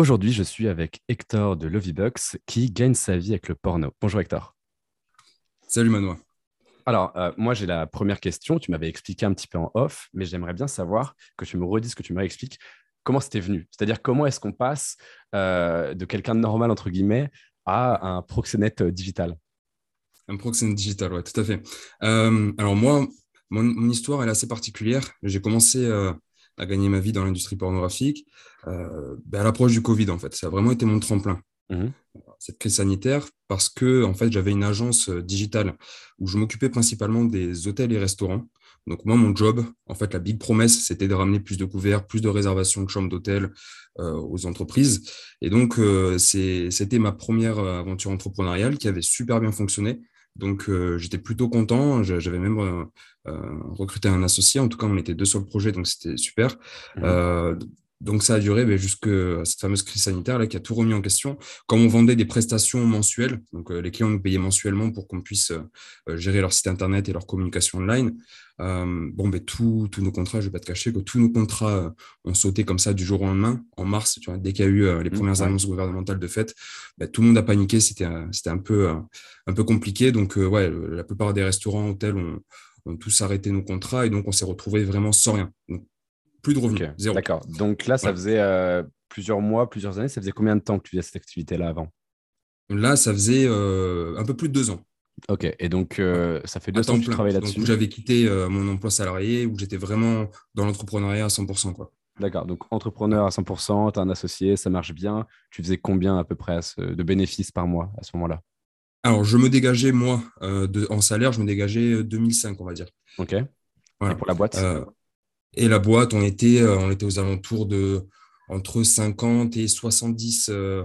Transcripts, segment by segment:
Aujourd'hui, je suis avec Hector de Lovybucks qui gagne sa vie avec le porno. Bonjour Hector. Salut Manois. Alors, euh, moi, j'ai la première question. Tu m'avais expliqué un petit peu en off, mais j'aimerais bien savoir que tu me redises, que tu me réexpliques comment c'était venu. C'est-à-dire, comment est-ce qu'on passe euh, de quelqu'un de normal, entre guillemets, à un proxénète digital? Un proxénète digital, oui, tout à fait. Euh, alors, moi, mon, histoire, elle est assez particulière. J'ai commencé à gagner ma vie dans l'industrie pornographique ben, à l'approche du Covid, en fait. Ça a vraiment été mon tremplin. Mmh cette crise sanitaire parce que en fait j'avais une agence digitale où je m'occupais principalement des hôtels et restaurants donc moi, mon job, en fait, la big promesse, c'était de ramener plus de couverts, plus de réservations de chambres d'hôtel euh, aux entreprises. Et donc, euh, c'était ma première euh, aventure entrepreneuriale qui avait super bien fonctionné. Donc, j'étais plutôt content. J'avais même recruté un associé. En tout cas, on était deux sur le projet, donc c'était super. Mmh. Donc ça a duré ben, jusqu'à cette fameuse crise sanitaire là, qui a tout remis en question. Comme on vendait des prestations mensuelles, donc euh, les clients nous payaient mensuellement pour qu'on puisse euh, gérer leur site internet et leur communication online. Euh, bon, ben, tous nos contrats, je ne vais pas te cacher que tous nos contrats ont sauté comme ça du jour au lendemain. En mars, tu vois, dès qu'il y a eu les mmh, premières annonces gouvernementales de fait, ben, tout le monde a paniqué. C'était un peu, un peu compliqué. Donc ouais, la plupart des restaurants, hôtels ont, ont tous arrêté nos contrats et donc on s'est retrouvé vraiment sans rien. Donc, plus de revenus, zéro. D'accord. Donc là, ça faisait euh, plusieurs mois, plusieurs années. Ça faisait combien de temps que tu faisais cette activité-là avant? Là, ça faisait euh, un peu plus de deux ans. Ok. Et donc, euh, ça fait deux ans que tu travailles là-dessus. J'avais quitté mon emploi salarié, où j'étais vraiment dans l'entrepreneuriat à 100%. Quoi. D'accord. Donc, entrepreneur à 100%, tu as un associé, ça marche bien. Tu faisais combien à peu près de bénéfices par mois à ce moment-là? Alors, je me dégageais, moi, de, en salaire, je me dégageais 2005, on va dire. Ok. Et pour la boîte? Et la boîte, on était, euh, on était aux alentours de entre 50 et 70 euh,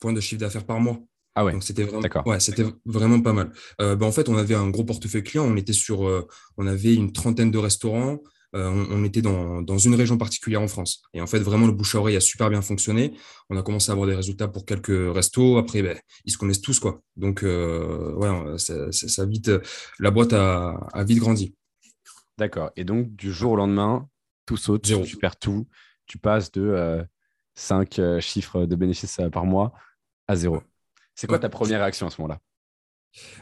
points de chiffre d'affaires par mois. Ah ouais. Donc c'était vraiment, ouais, c'était vraiment pas mal. Euh, ben, en fait, on avait un gros portefeuille client. On était sur, on avait une trentaine de restaurants. on, était dans, dans, une région particulière en France. Et en fait, vraiment, le bouche à oreille a super bien fonctionné. On a commencé à avoir des résultats pour quelques restos. Après, ben, ils se connaissent tous, quoi. Donc, ouais, ça, ça, vite, la boîte a, a vite grandi. D'accord. Et donc, du jour au lendemain, tout saute, tu perds tout. Tu passes de 5 euh, euh, chiffres de bénéfices euh, par mois à zéro. C'est quoi ta première réaction à ce moment-là?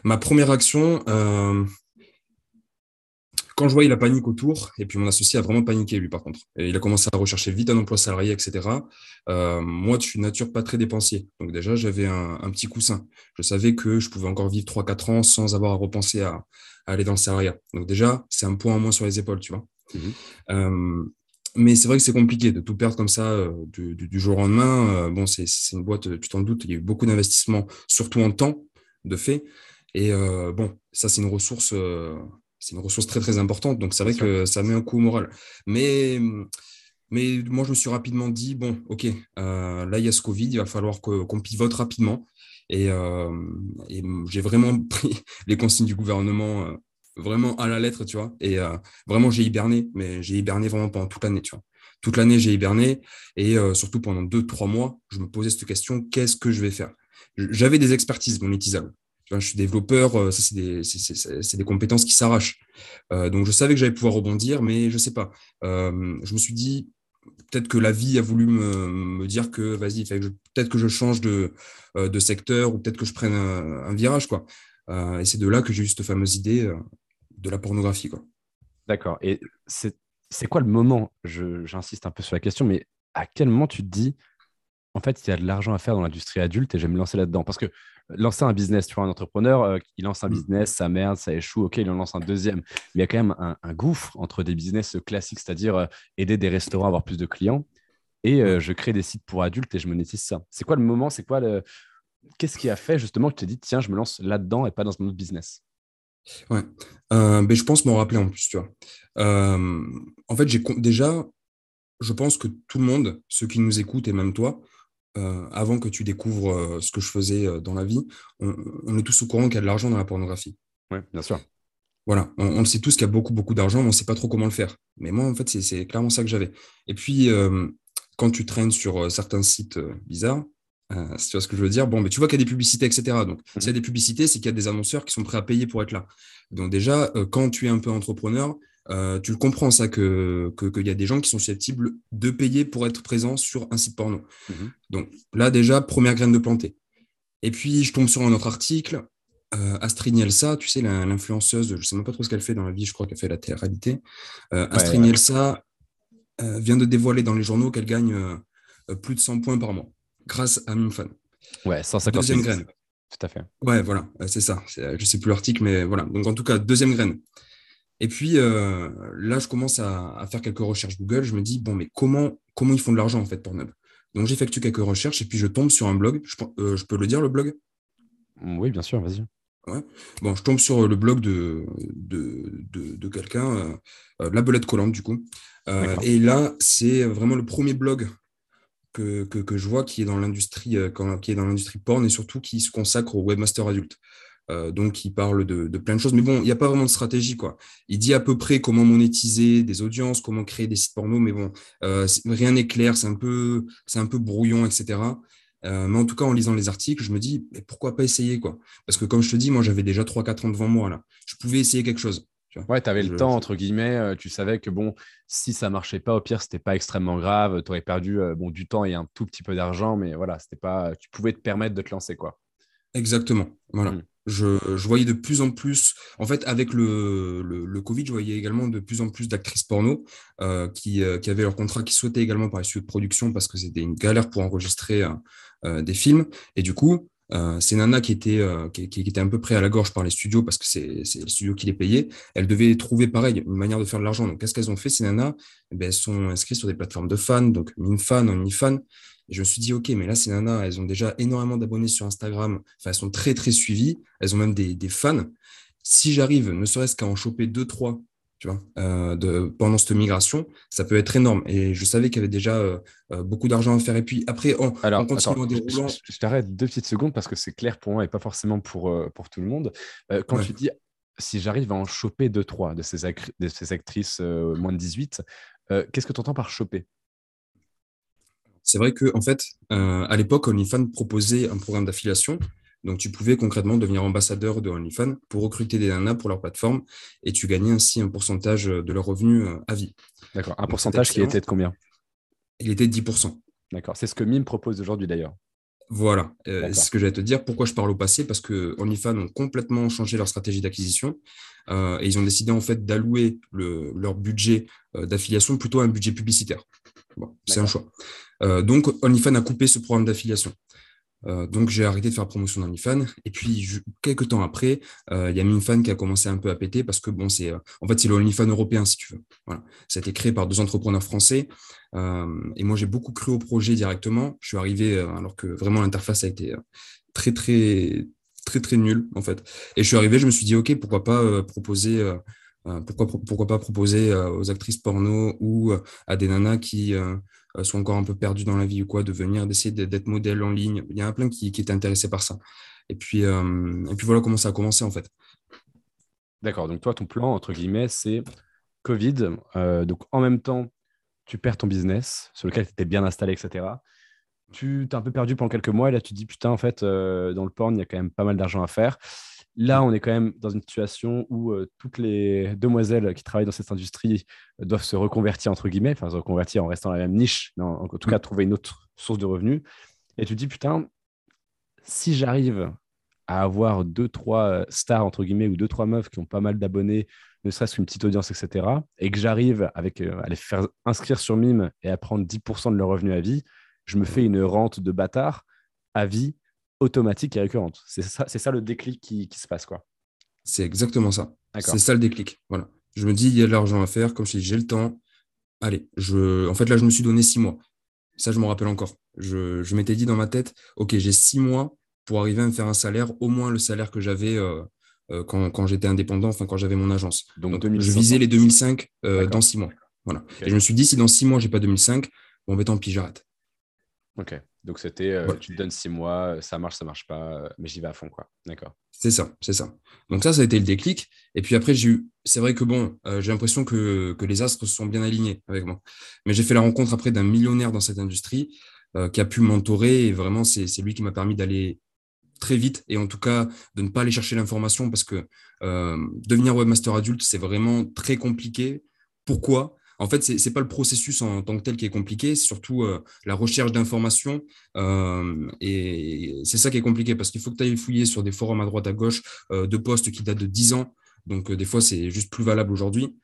Ma première réaction, quand je voyais la panique autour, et puis mon associé a vraiment paniqué, lui, par contre. Et il a commencé à rechercher vite un emploi salarié, etc. moi, je suis nature pas très dépensier. Donc, déjà, j'avais un, petit coussin. Je savais que je pouvais encore vivre 3-4 ans sans avoir à repenser à, aller dans le salariat. Donc, déjà, c'est un point en moins sur les épaules, tu vois. Mmh mais c'est vrai que c'est compliqué de tout perdre comme ça du, jour au lendemain. bon, c'est une boîte, tu t'en doutes, il y a eu beaucoup d'investissements, surtout en temps, de fait. Et bon, ça, c'est une ressource c'est une ressource très très importante. Donc c'est vrai que ça met un coup au moral. Mais, mais moi, je me suis rapidement dit, bon, ok, euh, là, il y a ce Covid, il va falloir qu'on pivote rapidement. Et, euh, j'ai vraiment pris les consignes du gouvernement euh, vraiment à la lettre, tu vois. Et vraiment, j'ai hiberné, mais j'ai hiberné vraiment pendant toute l'année, tu vois. Toute l'année, j'ai hiberné. Et surtout pendant deux, trois mois, je me posais cette question, qu'est-ce que je vais faire? J'avais des expertises monétisables je suis développeur, euh, ça, c'est des, compétences qui s'arrachent. Euh, donc, je savais que j'allais pouvoir rebondir, mais je sais pas. Euh, je me suis dit, peut-être que la vie a voulu me, dire que, vas-y, peut-être que je change de, secteur ou peut-être que je prenne un, virage. Quoi. et c'est de là que j'ai eu cette fameuse idée de la pornographie. D'accord. Et c'est quoi le moment J'insiste un peu sur la question, mais à quel moment tu te dis, en fait, il y a de l'argent à faire dans l'industrie adulte et je vais me lancer là-dedans Parce que lancer un business, tu vois, un entrepreneur, euh, il lance un mm. business, ça merde, ça échoue, ok, il en lance un deuxième. Mais il y a quand même un, gouffre entre des business classiques, c'est-à-dire euh, aider des restaurants à avoir plus de clients, et euh, je crée des sites pour adultes et je monétise ça. C'est quoi le moment C'est quoi le. Qu'est-ce qui a fait justement que tu t'es dit, tiens, je me lance là-dedans et pas dans un autre business? Ouais, ben, je pense m'en rappeler en plus, tu vois. en fait, j'ai déjà, je pense que tout le monde, ceux qui nous écoutent et même toi, euh, avant que tu découvres euh, ce que je faisais euh, dans la vie, on, est tous au courant qu'il y a de l'argent dans la pornographie. Oui, bien sûr. Voilà, on, le sait tous qu'il y a beaucoup, beaucoup d'argent, mais on ne sait pas trop comment le faire. Mais moi, en fait, c'est clairement ça que j'avais. Et puis, quand tu traînes sur certains sites bizarres, si tu vois ce que je veux dire, bon, mais tu vois qu'il y a des publicités, etc. Donc, s'il y a mhm. des publicités, c'est qu'il y a des annonceurs qui sont prêts à payer pour être là. Donc, déjà, quand tu es un peu entrepreneur, tu le comprends, ça, qu'il que, y a des gens qui sont susceptibles de payer pour être présents sur un site porno. Mhm. Donc là, déjà, première graine de planter. Et puis, je tombe sur un autre article. Astrid Nielsa, tu sais, l'influenceuse, je ne sais même pas trop ce qu'elle fait dans la vie, je crois qu'elle fait la télé-réalité. Astrid Nielsa vient de dévoiler dans les journaux qu'elle gagne plus de 100 points par mois grâce à Mimfan. Ouais, 150 Deuxième graine. Tout à fait. Ouais, voilà, c'est ça. Je ne sais plus l'article, mais voilà. Donc, en tout cas, deuxième graine. Et puis, euh, là, je commence à, faire quelques recherches Google. Je me dis, bon, mais comment, comment ils font de l'argent, en fait, pour Nub Donc, j'effectue quelques recherches et puis je tombe sur un blog. Je, euh, peux le dire, le blog? Oui, bien sûr, vas-y. Ouais. Bon, je tombe sur le blog de, de, quelqu'un, euh, La Belette Collante, du coup. et là, c'est vraiment le premier blog que, que, je vois qui est dans l'industrie euh, qui est dans l'industrie porn et surtout qui se consacre au webmaster adulte. Euh, donc, il parle de, de, plein de choses. Mais bon, il n'y a pas vraiment de stratégie. Quoi. Il dit à peu près comment monétiser des audiences, comment créer des sites porno, mais bon, euh, rien n'est clair, c'est un, peu, un peu brouillon, etc. mais en tout cas, en lisant les articles, je me dis, mais pourquoi pas essayer quoi? Parce que comme je te dis, moi, j'avais déjà 3-4 ans devant moi. là. Je pouvais essayer quelque chose. Ouais, tu avais le temps, entre guillemets. Euh, tu savais que bon, si ça marchait pas, au pire, c'était pas extrêmement grave. Tu aurais perdu euh, bon, du temps et un tout petit peu d'argent, mais voilà, c'était pas. Tu pouvais te permettre de te lancer, quoi. Exactement. Voilà. Mmh. Je, je, voyais de plus en plus, en fait, avec le, le, Covid, je voyais également de plus en plus d'actrices porno euh, qui, qui, avaient leur contrat, qui souhaitaient également par les de production parce que c'était une galère pour enregistrer des films. Et du coup, euh, c'est Nana qui était, euh, qui, était un peu près à la gorge par les studios parce que c'est les studios qui les payaient. Elles devaient trouver pareil, une manière de faire de l'argent. Donc, qu'est-ce qu'elles ont fait, ces nanas? Eh ben, Elles sont inscrites sur des plateformes de fans, donc MinFan, OnlyFan. Et je me suis dit, OK, mais là, ces nanas, elles ont déjà énormément d'abonnés sur Instagram. Enfin, elles sont très, très suivies. Elles ont même des, des fans. Si j'arrive, ne serait-ce qu'à en choper deux, trois euh, de, pendant cette migration, ça peut être énorme. Et je savais qu'il y avait déjà euh, euh, beaucoup d'argent à faire. Et puis après, en, Alors, continuant déroulant... Je, t'arrête deux petites secondes parce que c'est clair pour moi et pas forcément pour, pour tout le monde. quand tu dis si j'arrive à en choper deux, trois de ces, de ces actrices moins de 18, qu'est-ce que tu entends par choper? C'est vrai que en fait, à l'époque, OnlyFans proposait un programme d'affiliation donc, tu pouvais concrètement devenir ambassadeur de OnlyFans pour recruter des nanas pour leur plateforme et tu gagnais ainsi un pourcentage de leurs revenus euh, à vie. D'accord. Un pourcentage qui était de combien? Il était de 10%. D'accord. C'est ce que Mime propose aujourd'hui d'ailleurs. Voilà, euh, c'est ce que j'allais te dire. Pourquoi je parle au passé? Parce que OnlyFans ont complètement changé leur stratégie d'acquisition euh, et ils ont décidé en fait d'allouer leur budget d'affiliation plutôt à un budget publicitaire. Bon, c'est un choix. Donc OnlyFans a coupé ce programme d'affiliation. Euh, donc j'ai arrêté de faire promotion d'OnlyFans. Et puis quelques temps après, euh, il y a MinFan qui a commencé un peu à péter parce que bon, c'est euh, en fait c'est le européen si tu veux. Voilà, ça a été créé par deux entrepreneurs français. et moi j'ai beaucoup cru au projet directement. Je suis arrivé alors que vraiment l'interface a été très très très très nulle en fait. Et je suis arrivé, je me suis dit ok, pourquoi pas proposer pourquoi, pas proposer aux actrices porno ou à des nanas qui euh, sont encore un peu perdus dans la vie ou quoi, de venir, d'essayer d'être modèle en ligne. Il y en a plein qui, qui étaient intéressés par ça. Et puis, euh, et puis voilà comment ça a commencé en fait. D'accord, donc toi, ton plan, entre guillemets, c'est Covid. Euh, donc en même temps, tu perds ton business sur lequel tu étais bien installé, etc. Tu t'es un peu perdu pendant quelques mois et là, tu te dis, putain, en fait, dans le porn, il y a quand même pas mal d'argent à faire. Là, on est quand même dans une situation où euh, toutes les demoiselles qui travaillent dans cette industrie euh, doivent se reconvertir, entre guillemets, enfin se reconvertir en restant dans la même niche, mais en, tout cas trouver une autre source de revenus. Et tu te dis, putain, si j'arrive à avoir deux, trois euh, stars, entre guillemets, ou deux, trois meufs qui ont pas mal d'abonnés, ne serait-ce qu'une petite audience, etc., et que j'arrive avec, à les faire inscrire sur Mime et à prendre 10% de leur revenu à vie, je me fais une rente de bâtard à vie automatique et récurrente. C'est ça, c'est ça le déclic qui, se passe, quoi. C'est exactement ça. C'est ça le déclic. Voilà. Je me dis, il y a de l'argent à faire. Comme je dis, j'ai le temps. Allez, je... en fait, là, je me suis donné six mois. Ça, je me rappelle encore. Je, m'étais dit dans ma tête, OK, j'ai six mois pour arriver à me faire un salaire, au moins le salaire que j'avais euh, euh, quand, j'étais indépendant, enfin, quand j'avais mon agence. Donc, je visais les 2005 euh, dans six mois. Voilà. Et je me suis dit, si dans six mois, j'ai pas 2005, bon, ben tant pis, j'arrête. Ok. Donc c'était, euh, tu te donnes six mois, ça marche, ça marche pas, euh, mais j'y vais à fond, quoi. D'accord. C'est ça, c'est ça. Donc ça, ça a été le déclic. Et puis après, j'ai eu, c'est vrai que bon, euh, j'ai l'impression que, que, les astres se sont bien alignés avec moi. Mais j'ai fait la rencontre après d'un millionnaire dans cette industrie qui a pu m'entourer et vraiment, c'est lui qui m'a permis d'aller très vite et en tout cas de ne pas aller chercher l'information parce que devenir webmaster adulte, c'est vraiment très compliqué. Pourquoi? En fait, ce n'est pas le processus en tant que tel qui est compliqué, c'est surtout euh, la recherche d'informations. Euh, et c'est ça qui est compliqué parce qu'il faut que tu ailles fouiller sur des forums à droite, à gauche euh, de postes qui datent de 10 ans. Donc, des fois, c'est juste plus valable aujourd'hui.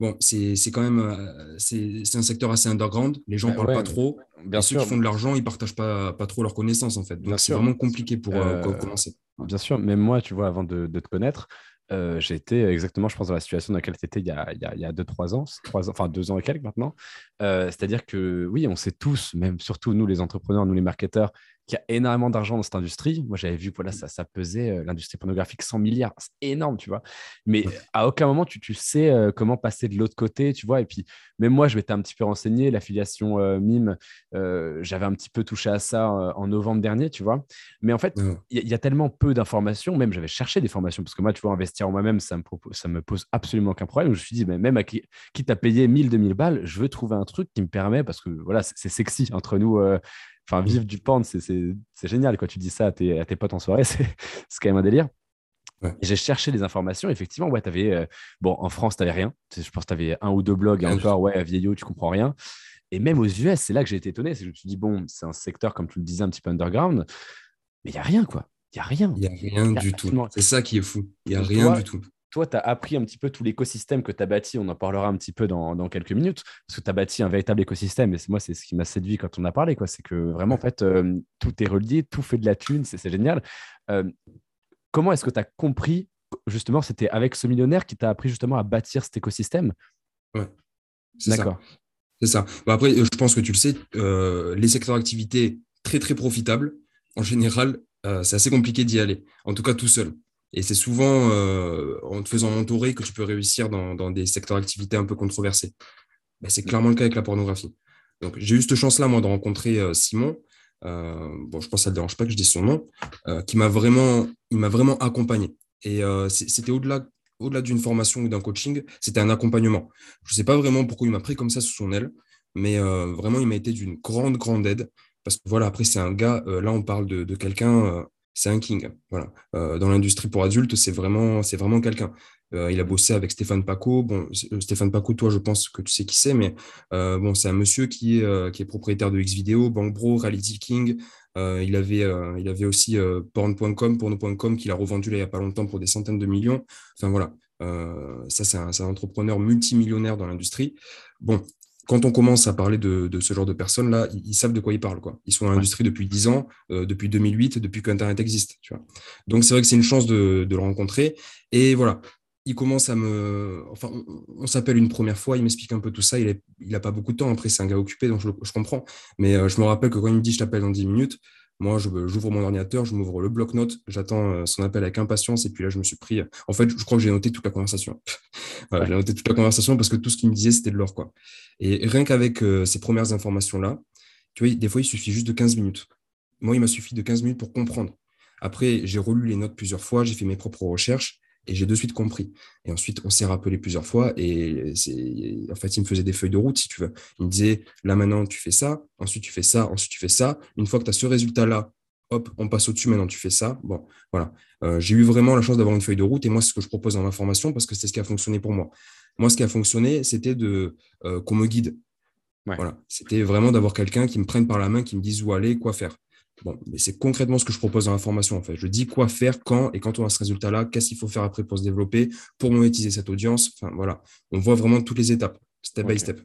Bon, c'est quand même c'est un secteur assez underground. Les gens ne parlent pas trop. Bien sûr. Ceux qui font de l'argent, ils ne partagent pas, pas trop leurs connaissances, en fait. Donc, c'est vraiment compliqué pour, commencer. Bien sûr, même moi, tu vois, avant de, de te connaître, euh, été exactement, je pense, dans la situation dans laquelle tu étais il y a 2-3 ans, 3 ans, enfin 2 ans et quelques maintenant. Euh, c'est-à-dire que oui, on sait tous, même surtout nous les entrepreneurs, nous les marketeurs, qu'il y a énormément d'argent dans cette industrie. Moi, j'avais vu, voilà, ça, ça pesait euh, l'industrie pornographique 100 milliards. C'est énorme, tu vois. Mais à aucun moment, tu, tu sais euh, comment passer de l'autre côté, tu vois. Et puis, même moi, je m'étais un petit peu renseigné. L'affiliation euh, MIME, j'avais un petit peu touché à ça en novembre dernier, tu vois. Mais en fait, il y, a tellement peu d'informations. Même, j'avais cherché des formations parce que moi, tu vois, investir en moi-même, ça me, ça me pose absolument aucun problème. Je me suis dit, mais même à qui, quitte à payer 1000, 2000 balles, je veux trouver un truc qui me permet, parce que voilà, c'est sexy entre nous Enfin, vivre du porn, c'est génial. Quand tu dis ça à tes, à tes potes en soirée, c'est quand même un délire. J'ai cherché des informations. Effectivement, ouais, avais, euh, bon, en France, tu n'avais rien. Je pense que tu avais un ou deux blogs. Et encore, ouais, vieillot, tu comprends rien. Et même aux US, c'est là que j'ai été étonné. Je me suis dit, bon, c'est un secteur, comme tu le disais, un petit peu underground. Mais il n'y a rien, quoi. Il n'y a rien. Il n'y a rien du tout. C'est ça qui est fou. Il n'y a rien du tout toi, tu as appris un petit peu tout l'écosystème que tu as bâti. On en parlera un petit peu dans, quelques minutes, parce que tu as bâti un véritable écosystème. Et moi, c'est ce qui m'a séduit quand on a parlé. C'est que vraiment, en fait, euh, tout est relié, tout fait de la thune, c'est génial. Euh, comment est-ce que tu as compris, justement, c'était avec ce millionnaire qui t'a appris justement à bâtir cet écosystème? Ouais. D'accord. C'est ça. Bah, après, je pense que tu le sais, euh, les secteurs d'activité très, très profitables, en général, c'est assez compliqué d'y aller, en tout cas tout seul. Et c'est souvent euh, en te faisant entourer que tu peux réussir dans, des secteurs d'activité un peu controversés. Ben, c'est clairement le cas avec la pornographie. Donc, j'ai eu cette chance-là, moi, de rencontrer euh, Simon. Euh, bon, je pense que ça ne dérange pas que je dise son nom, qui m'a vraiment, il m'a vraiment accompagné. Et c'était au-delà au-delà d'une formation ou d'un coaching, c'était un accompagnement. Je ne sais pas vraiment pourquoi il m'a pris comme ça sous son aile, mais vraiment, il m'a été d'une grande, grande aide. Parce que voilà, après, c'est un gars, là, on parle de quelqu'un c'est un king. Voilà. Euh, dans l'industrie pour adultes, c'est vraiment, c'est vraiment quelqu'un. Euh, il a bossé avec Stéphane Paco. Bon, euh, Stéphane Paco, toi, je pense que tu sais qui c'est, mais bon, c'est un monsieur qui est, propriétaire de Xvideo, Bankbro, Reality King. il, avait, il avait aussi porn.com, porno.com, qu'il a revendu il n'y a pas longtemps pour des centaines de millions. Enfin voilà, ça, c'est un, un, entrepreneur multimillionnaire dans l'industrie. Bon, quand on commence à parler de, ce genre de personnes-là, ils, savent de quoi ils parlent. Quoi. Ils sont dans l'industrie depuis 10 ans, euh, depuis 2008, depuis qu'Internet existe. Tu vois. Donc, c'est vrai que c'est une chance de, le rencontrer. Et voilà, il commence à me. Enfin, on, s'appelle une première fois, il m'explique un peu tout ça. Il n'a pas beaucoup de temps. Après, c'est un gars occupé, donc je, comprends. Mais euh, je me rappelle que quand il me dit je t'appelle dans 10 minutes, moi, j'ouvre mon ordinateur, je m'ouvre le bloc-notes, j'attends euh, son appel avec impatience. Et puis là, je me suis pris. En fait, je crois que j'ai noté toute la conversation. J'ai noté toute la conversation parce que tout ce qu'il me disait, c'était de l'or. quoi. Et rien qu'avec euh, ces premières informations-là, tu vois, des fois, il suffit juste de 15 minutes. Moi, il m'a suffi de 15 minutes pour comprendre. Après, j'ai relu les notes plusieurs fois, j'ai fait mes propres recherches. Et j'ai de suite compris. Et ensuite, on s'est rappelé plusieurs fois. Et en fait, il me faisait des feuilles de route, si tu veux. Il me disait, là maintenant, tu fais ça, ensuite tu fais ça, ensuite tu fais ça. Une fois que tu as ce résultat-là, hop, on passe au-dessus, maintenant tu fais ça. Bon, voilà. Euh, j'ai eu vraiment la chance d'avoir une feuille de route. Et moi, c'est ce que je propose dans ma formation parce que c'est ce qui a fonctionné pour moi. Moi, ce qui a fonctionné, c'était de euh, qu'on me guide. Voilà. C'était vraiment d'avoir quelqu'un qui me prenne par la main, qui me dise où aller, quoi faire. Bon, mais c'est concrètement ce que je propose dans la formation, en fait. Je dis quoi faire, quand, et quand on a ce résultat-là, qu'est-ce qu'il faut faire après pour se développer, pour monétiser cette audience. Enfin, voilà. On voit vraiment toutes les étapes, step by step.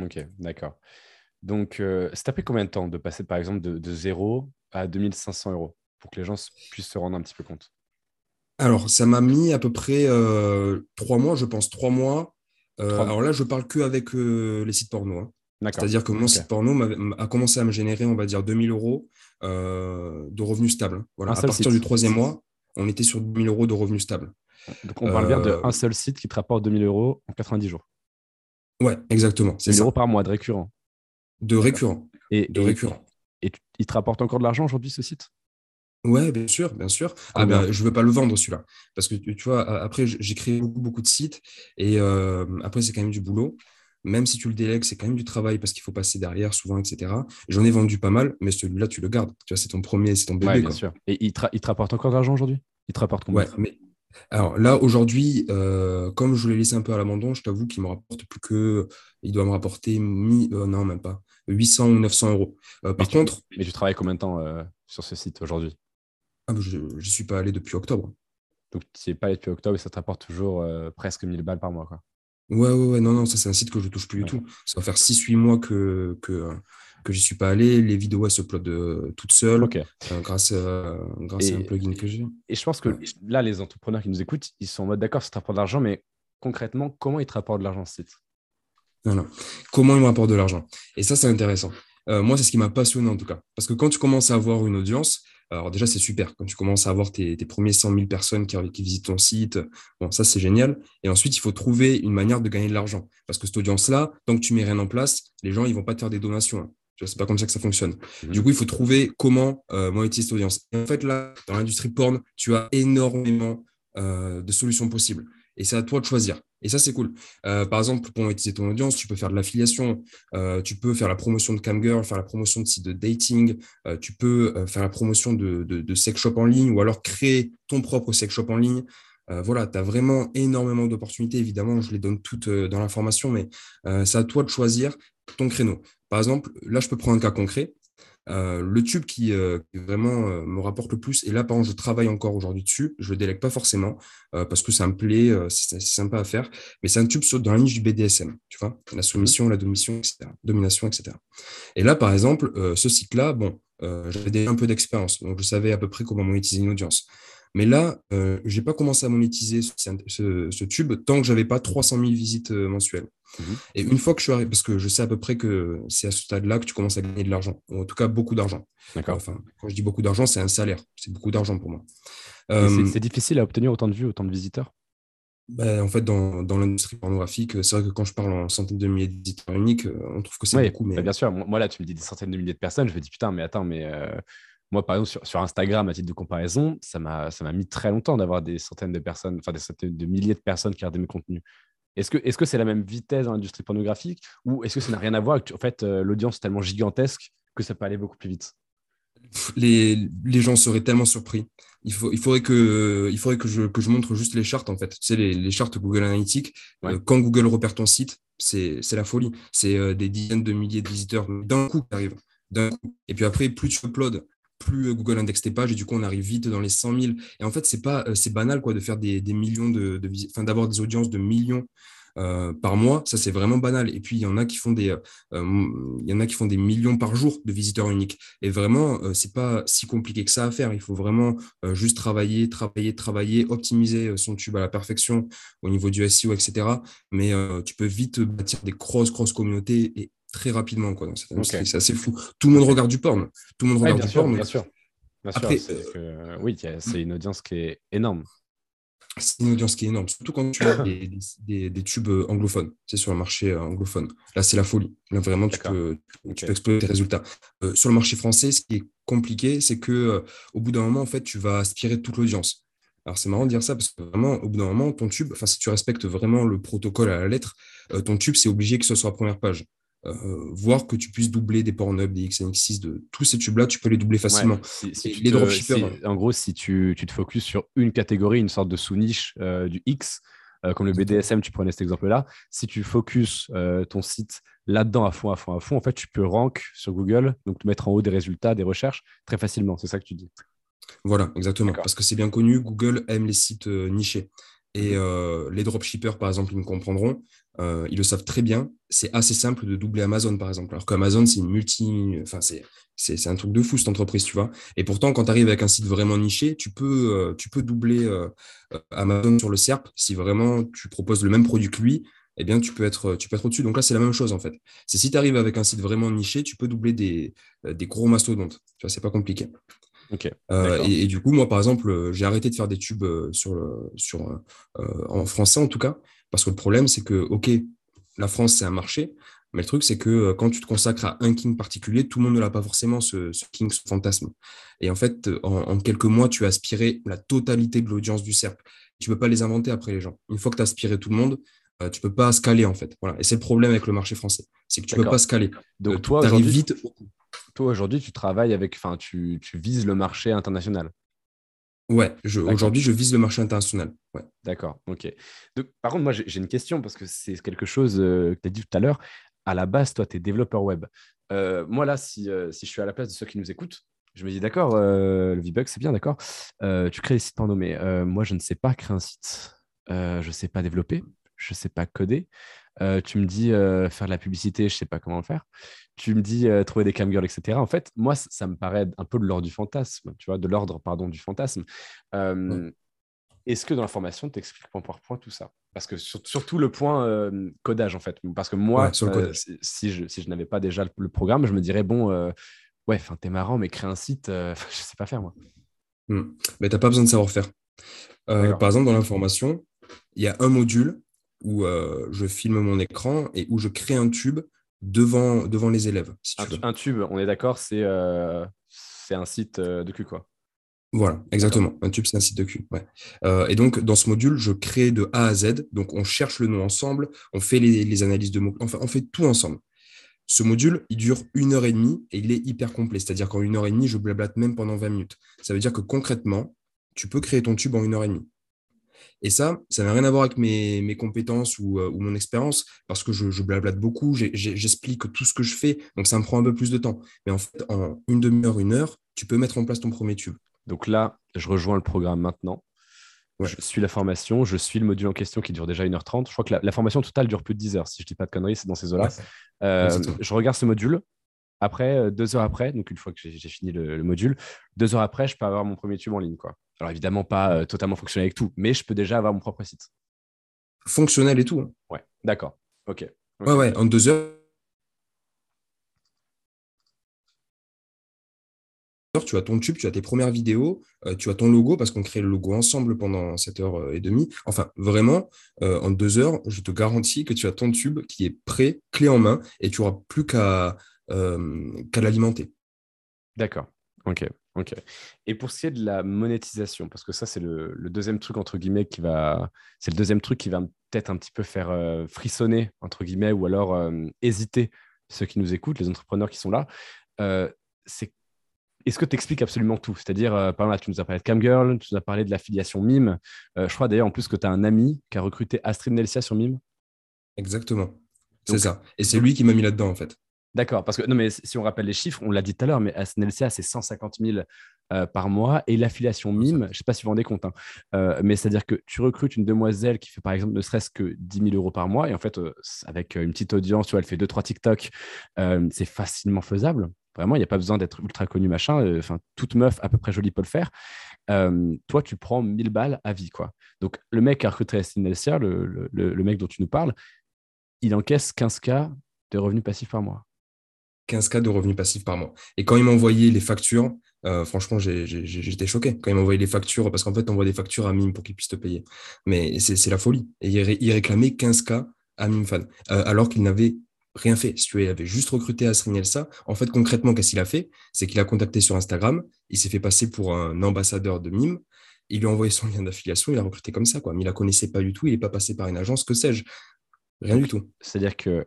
Ok, d'accord. Donc, euh, ça t'a pris combien de temps de passer, par exemple, de, de 0 à 2500 euros pour que les gens puissent se rendre un petit peu compte? Alors, ça m'a mis à peu près euh, trois mois, je pense, trois mois. Euh, alors là, je parle que avec les sites porno. Hein. C'est-à-dire que mon site porno a commencé à me générer, on va dire, 2000 euros euh, de revenus stables. Voilà. À partir du troisième mois, on était sur 2000 euros de revenus stables. Donc, on parle bien d'un euh, seul site qui te rapporte 2000 euros en 90 jours. Ouais, exactement. 2000 euros par mois de récurrent. De récurrent. Et, de récurrent. Et, il te rapporte encore de l'argent aujourd'hui, ce site? Ouais, bien sûr, bien sûr. Ah ben, je ne veux pas le vendre celui-là. Parce que tu vois, après, j'ai créé beaucoup, beaucoup de sites et euh, après, c'est quand même du boulot. Même si tu le délègues, c'est quand même du travail parce qu'il faut passer derrière souvent, etc. J'en ai vendu pas mal, mais celui-là, tu le gardes. Tu vois, c'est ton premier, c'est ton bébé. bien sûr. Et il te, il te rapporte encore de l'argent aujourd'hui? Il te rapporte combien? Ouais, mais alors là, aujourd'hui, euh, comme je l'ai laissé un peu à l'abandon, je t'avoue qu'il me rapporte plus que. Il doit me rapporter. Euh, non, même pas. 800 ou 900 euros. Euh, par contre. mais tu travailles combien de temps sur ce site aujourd'hui? Ah, Je ne suis pas allé depuis octobre. Donc, tu n'y es pas allé depuis octobre et ça te rapporte toujours presque 1000 balles par mois. Quoi. Ouais, ouais, ouais. Non, non, ça, c'est un site que je ne touche plus du tout. Ça va faire 6-8 mois que, que, que j'y suis pas allé. Les vidéos, elles se uploadent euh, toutes seules euh, grâce, à, grâce à un plugin que j'ai. Et je pense que là, les entrepreneurs qui nous écoutent, ils sont en mode d'accord, ça te rapporte de l'argent, mais concrètement, comment ils te rapportent de l'argent ce site voilà. Comment ils me rapportent de l'argent? Et ça, c'est intéressant. Euh, moi, c'est ce qui m'a passionné en tout cas. Parce que quand tu commences à avoir une audience, alors déjà, c'est super. Quand tu commences à avoir tes, premiers 100 000 personnes qui, qui, visitent ton site, bon, ça, c'est génial. Et ensuite, il faut trouver une manière de gagner de l'argent. Parce que cette audience-là, tant que tu mets rien en place, les gens, ils vont pas te faire des donations. Hein. C'est pas comme ça que ça fonctionne. Mhm. Du coup, il faut trouver comment euh, monétiser cette audience. Et en fait, là, dans l'industrie porn, tu as énormément euh, de solutions possibles. Et c'est à toi de choisir. Et ça, c'est cool. Euh, par exemple, pour monétiser ton audience, tu peux faire de l'affiliation, tu peux faire la promotion de camgirl, faire la promotion de sites de dating, tu peux faire la promotion de, de, sex shop en ligne ou alors créer ton propre sex shop en ligne. voilà, tu as vraiment énormément d'opportunités. Évidemment, je les donne toutes dans la formation, mais c'est à toi de choisir ton créneau. Par exemple, là, je peux prendre un cas concret. Euh, le tube qui, euh, vraiment euh, me rapporte le plus, et là, par exemple, je travaille encore aujourd'hui dessus, je ne le délègue pas forcément parce que ça me plaît, c'est sympa à faire, mais c'est un tube sur, dans la niche du BDSM, tu vois, la soumission, la domination, etc. Domination, etc. Et là, par exemple, ce cycle-là, bon, j'avais déjà un peu d'expérience, donc je savais à peu près comment monétiser une audience. Mais là, je n'ai pas commencé à monétiser ce, tube tant que je n'avais pas 300 000 visites mensuelles. Mhm. Et une fois que je suis arrivé, parce que je sais à peu près que c'est à ce stade-là que tu commences à gagner de l'argent, ou en tout cas beaucoup d'argent. Enfin, quand je dis beaucoup d'argent, c'est un salaire. C'est beaucoup d'argent pour moi. Euh, c'est difficile à obtenir autant de vues, autant de visiteurs? Ben, en fait, dans, dans l'industrie pornographique, c'est vrai que quand je parle en centaines de milliers de visiteurs uniques, euh, on trouve que c'est beaucoup. Mais... Bah, bien sûr, moi là, tu me dis des centaines de milliers de personnes, je me dis putain, mais attends, mais euh, moi, par exemple, sur, sur, Instagram, à titre de comparaison, ça m'a mis très longtemps d'avoir des centaines de personnes, enfin des centaines de milliers de personnes qui regardaient mes contenus. Est-ce que c'est -ce c'est la même vitesse dans l'industrie pornographique ou est-ce que ça n'a rien à voir En fait, euh, l'audience est tellement gigantesque que ça peut aller beaucoup plus vite? Les, les gens seraient tellement surpris. Il, faut, il faudrait, que, il faudrait que, je, que je montre juste les charts, en fait. Tu sais, les, les charts Google Analytics. Euh, quand Google repère ton site, c'est la folie. C'est euh, des dizaines de milliers de visiteurs d'un coup qui arrivent. Coup. Et puis après, plus tu uploads, plus Google indexe tes pages et du coup on arrive vite dans les 100 000 et en fait c'est pas c'est banal quoi de faire des, millions de, de enfin d'avoir des audiences de millions euh, par mois, ça c'est vraiment banal. Et puis il y en a qui font des, euh, y en a qui font des millions par jour de visiteurs uniques. Et vraiment, euh, c'est pas si compliqué que ça à faire. Il faut vraiment juste travailler, travailler, travailler, optimiser son tube à la perfection au niveau du SEO, etc. Mais tu peux vite bâtir des grosses, grosses communautés et très rapidement quoi, dans cette industrie. C'est assez fou. Tout le monde regarde du porn. Tout le monde regarde du porn. Bien sûr. Bien sûr. oui, c'est une audience qui est énorme c'est une audience qui est énorme, surtout quand tu as des, tubes euh, anglophones, c'est sur le marché euh, anglophone. Là, c'est la folie. Là, vraiment, tu peux, tu peux exploiter tes résultats. Euh, sur le marché français, ce qui est compliqué, c'est que au bout d'un moment, en fait, tu vas aspirer toute l'audience. Alors, c'est marrant de dire ça parce que vraiment, au bout d'un moment, ton tube, enfin, si tu respectes vraiment le protocole à la lettre, ton tube, c'est obligé que ce soit la première page. Euh, voir que tu puisses doubler des Pornhub, des XNX6, de tous ces tubes-là, tu peux les doubler facilement. les dropshippers. en gros, si tu, tu, te focuses sur une catégorie, une sorte de sous-niche euh, du X, euh, comme le BDSM, tu prenais cet exemple-là, si tu focuses ton site là-dedans à fond, à fond, à fond, en fait, tu peux rank sur Google, donc te mettre en haut des résultats, des recherches très facilement. C'est ça que tu dis. Voilà, exactement. Parce que c'est bien connu, Google aime les sites nichés. Et mhm. les dropshippers, par exemple, ils me comprendront. Euh, ils le savent très bien. C'est assez simple de doubler Amazon, par exemple. Alors qu'Amazon, c'est une multi. Enfin, c'est, c'est, un truc de fou, cette entreprise, tu vois. Et pourtant, quand tu arrives avec un site vraiment niché, tu peux, euh, tu peux doubler euh, Amazon sur le SERP. Si vraiment tu proposes le même produit que lui, eh bien, tu peux être, tu peux être au-dessus. Donc là, c'est la même chose, en fait. C'est si tu arrives avec un site vraiment niché, tu peux doubler des, des gros mastodontes. Tu vois, c'est pas compliqué. Et, du coup, moi, par exemple, j'ai arrêté de faire des tubes sur, sur, en français, en tout cas, parce que le problème, c'est que, OK, la France, c'est un marché, mais le truc, c'est que euh, quand tu te consacres à un king particulier, tout le monde ne l'a pas forcément, ce, king, ce fantasme. Et en fait, en, quelques mois, tu as aspiré la totalité de l'audience du cercle. Tu ne peux pas les inventer après les gens. Une fois que tu as aspiré tout le monde, tu peux pas scaler en fait. Voilà. Et c'est le problème avec le marché français, c'est que tu peux pas scaler. Donc toi, aujourd'hui, vite. Toi aujourd'hui, tu travailles avec, enfin, tu, tu vises le marché international? Ouais, aujourd'hui, je vise le marché international. Ouais. D'accord, ok. par contre, moi, j'ai une question parce que c'est quelque chose que tu as dit tout à l'heure. À la base, toi, tu es développeur web. Euh, moi, là, si, si, je suis à la place de ceux qui nous écoutent, je me dis, d'accord, le V-Bug, c'est bien, d'accord. tu crées des sites porno, mais moi, je ne sais pas créer un site. je ne sais pas développer. Je ne sais pas coder. tu me dis faire de la publicité, je ne sais pas comment le faire tu me dis euh, trouver des camgirls, etc. En fait, moi, ça, me paraît un peu de l'ordre du fantasme, tu vois, de l'ordre, pardon, du fantasme. Est-ce que dans la formation, tu expliques point par point tout ça? Parce que surtout le point codage, en fait. Parce que moi, euh, si je, si je n'avais pas déjà le, programme, je me dirais, bon, euh, ouais, enfin, t'es marrant, mais créer un site, je sais pas faire, moi. Mmh. Mais t'as pas besoin de savoir faire. par exemple, dans la formation, il y a un module où je filme mon écran et où je crée un tube devant, devant les élèves. un, tube, on est d'accord, c'est euh, un site euh, de cul, quoi. Voilà, exactement. Un tube, c'est un site de cul. Euh, et donc, dans ce module, je crée de A à Z. Donc, on cherche le nom ensemble, on fait les, analyses de mots, enfin, on fait tout ensemble. Ce module, il dure une heure et demie et il est hyper complet. C'est-à-dire qu'en une heure et demie, je blablate même pendant 20 minutes. Ça veut dire que concrètement, tu peux créer ton tube en une heure et demie. Et ça, ça n'a rien à voir avec mes, compétences euh, ou, mon expérience, parce que je, blablate beaucoup, j'explique tout ce que je fais, donc ça me prend un peu plus de temps. Mais en fait, en une demi-heure, une heure, tu peux mettre en place ton premier tube. Donc là, je rejoins le programme maintenant. Je suis la formation, je suis le module en question qui dure déjà 1h30. Je crois que la, formation totale dure plus de 10 heures, si je ne dis pas de conneries, c'est dans ces eaux-là. Euh, je regarde ce module. Après, euh, deux heures après, donc une fois que j'ai fini le, le, module, deux heures après, je peux avoir mon premier tube en ligne. Quoi. Alors évidemment, pas euh, totalement fonctionnel avec tout, mais je peux déjà avoir mon propre site. Fonctionnel et tout. Hein. Ouais, d'accord. Ok. Ouais, ouais, en deux heures. tu as ton tube, tu as tes premières vidéos, euh, tu as ton logo parce qu'on crée le logo ensemble pendant 7 heures et demie. Enfin, vraiment, euh, en deux heures, je te garantis que tu as ton tube qui est prêt, clé en main, et tu n'auras plus qu'à l'alimenter. D'accord. Ok. Ok. Et pour ce qui est de la monétisation, parce que ça, c'est le, deuxième truc, entre guillemets, qui va. C'est le deuxième truc qui va peut-être un petit peu faire euh, frissonner, entre guillemets, ou alors euh, hésiter ceux qui nous écoutent, les entrepreneurs qui sont là. Euh, c'est est-ce que tu expliques absolument tout? C'est-à-dire, par exemple, tu nous as parlé de Camgirl, tu nous as parlé de l'affiliation Mime. je crois d'ailleurs en plus que tu as un ami qui a recruté Astrid Nelsia sur Mime. Exactement. C'est ça. Et c'est lui qui m'a mis là-dedans, en fait. D'accord, parce que non, mais si on rappelle les chiffres, on l'a dit tout à l'heure, mais SNLCA, c'est 150 000 euh, par mois et l'affiliation MIME, je ne sais pas si vous vous rendez compte, hein, euh, mais c'est-à-dire que tu recrutes une demoiselle qui fait par exemple ne serait-ce que 10 000 euros par mois et en fait, euh, avec une petite audience, tu vois, elle fait 2-3 TikTok, c'est facilement faisable. Vraiment, il n'y a pas besoin d'être ultra connu, machin. Enfin, toute meuf à peu près jolie peut le faire. toi, tu prends 1000 balles à vie, quoi. Donc, le mec qui a recruté SNLCA, le, le, le mec dont tu nous parles, il encaisse 15K de revenus passifs par mois. 15 cas de revenus passifs par mois. Et quand il m'a envoyé les factures, euh, franchement, j'étais choqué. Quand il m'a envoyé les factures, parce qu'en fait, on envoie des factures à Mime pour qu'il puisse te payer. Mais c'est la folie. Et il, réclamait 15 cas à Mime Fan, euh, alors qu'il n'avait rien fait. Si tu avait juste recruté Asrin Elsa, en fait, concrètement, qu'est-ce qu'il a fait? C'est qu'il a contacté sur Instagram, il s'est fait passer pour un ambassadeur de Mime, il lui a envoyé son lien d'affiliation, il a recruté comme ça, quoi. Mais il la connaissait pas du tout, il n'est pas passé par une agence, que sais-je. Rien du tout. C'est-à-dire que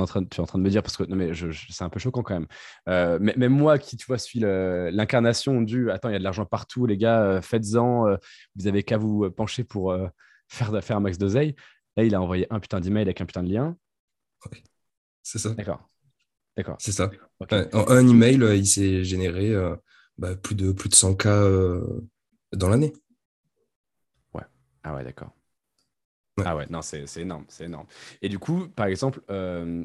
en train, tu es en train de me dire, parce que non, mais c'est un peu choquant quand même. Euh, mais, même moi qui, tu vois, suis l'incarnation du attends, il y a de l'argent partout, les gars, euh, faites-en, euh, vous avez qu'à vous pencher pour faire, faire un max d'oseille. Là, il a envoyé un putain d'email avec un putain de lien. C'est ça. D'accord. D'accord. C'est ça. En un email, il s'est généré bah, plus, de, plus de 100 cas dans l'année. Ouais. Ah ouais, d'accord. Ah ouais, non, c'est énorme, c'est énorme. Et du coup, par exemple, euh,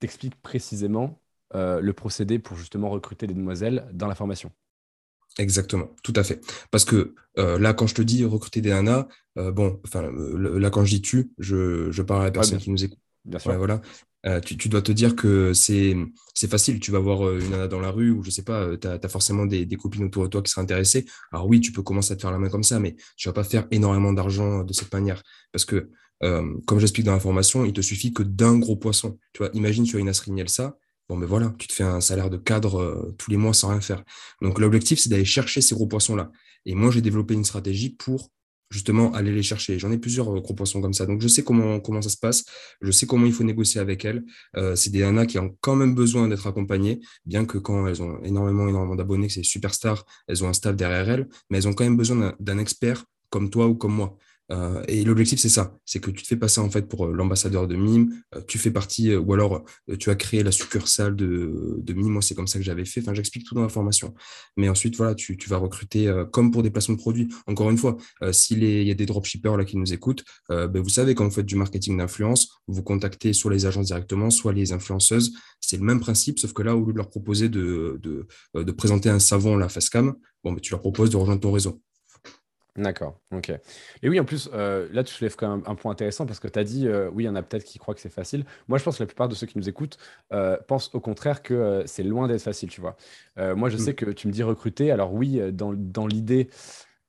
t'expliques précisément euh, le procédé pour justement recruter des demoiselles dans la formation. Exactement, tout à fait. Parce que euh, là, quand je te dis recruter des nanas, euh, bon, enfin, là, quand je dis tu, je, je parle à la personne qui nous écoute. Bien sûr. voilà. Euh, tu, dois te dire que c'est facile. Tu vas voir euh, une nana dans la rue ou je sais pas, euh, tu as, forcément des, copines autour de toi qui seraient intéressées. Alors oui, tu peux commencer à te faire la main comme ça, mais tu vas pas faire énormément d'argent de cette manière. Parce que, comme j'explique dans la formation, il te suffit que d'un gros poisson. Tu vois, imagine, tu as une Asrine Elsa. Bon, ben voilà, tu te fais un salaire de cadre tous les mois sans rien faire. Donc l'objectif, c'est d'aller chercher ces gros poissons-là. Et moi, j'ai développé une stratégie pour justement aller les chercher. J'en ai plusieurs gros poissons comme ça. Donc je sais comment, comment ça se passe, je sais comment il faut négocier avec elles. c'est des nanas qui ont quand même besoin d'être accompagnées, bien que quand elles ont énormément, énormément d'abonnés, que c'est superstar, elles ont un staff derrière elles, mais elles ont quand même besoin d'un expert comme toi ou comme moi. Euh, et l'objectif, c'est ça, c'est que tu te fais passer en fait pour euh, l'ambassadeur de Mime, euh, tu fais partie, ou alors tu as créé la succursale de, de Mime, moi c'est comme ça que j'avais fait, enfin j'explique tout dans la formation. Mais ensuite, voilà, tu, vas recruter comme pour des placements de produits. Encore une fois, s'il y a des dropshippers là qui nous écoutent, ben, vous savez quand vous faites du marketing d'influence, vous contactez soit les agences directement, soit les influenceuses, c'est le même principe, sauf que là, au lieu de leur proposer de, de, présenter un savon la face cam, bon, ben, tu leur proposes de rejoindre ton réseau. D'accord, ok. Et oui, en plus, euh, là, tu soulèves quand même un point intéressant parce que tu as dit, euh, oui, il y en a peut-être qui croient que c'est facile. Moi, je pense que la plupart de ceux qui nous écoutent euh, pensent au contraire que c'est loin d'être facile, tu vois. moi, je sais mm. que tu me dis recruter. Alors oui, dans, dans l'idée,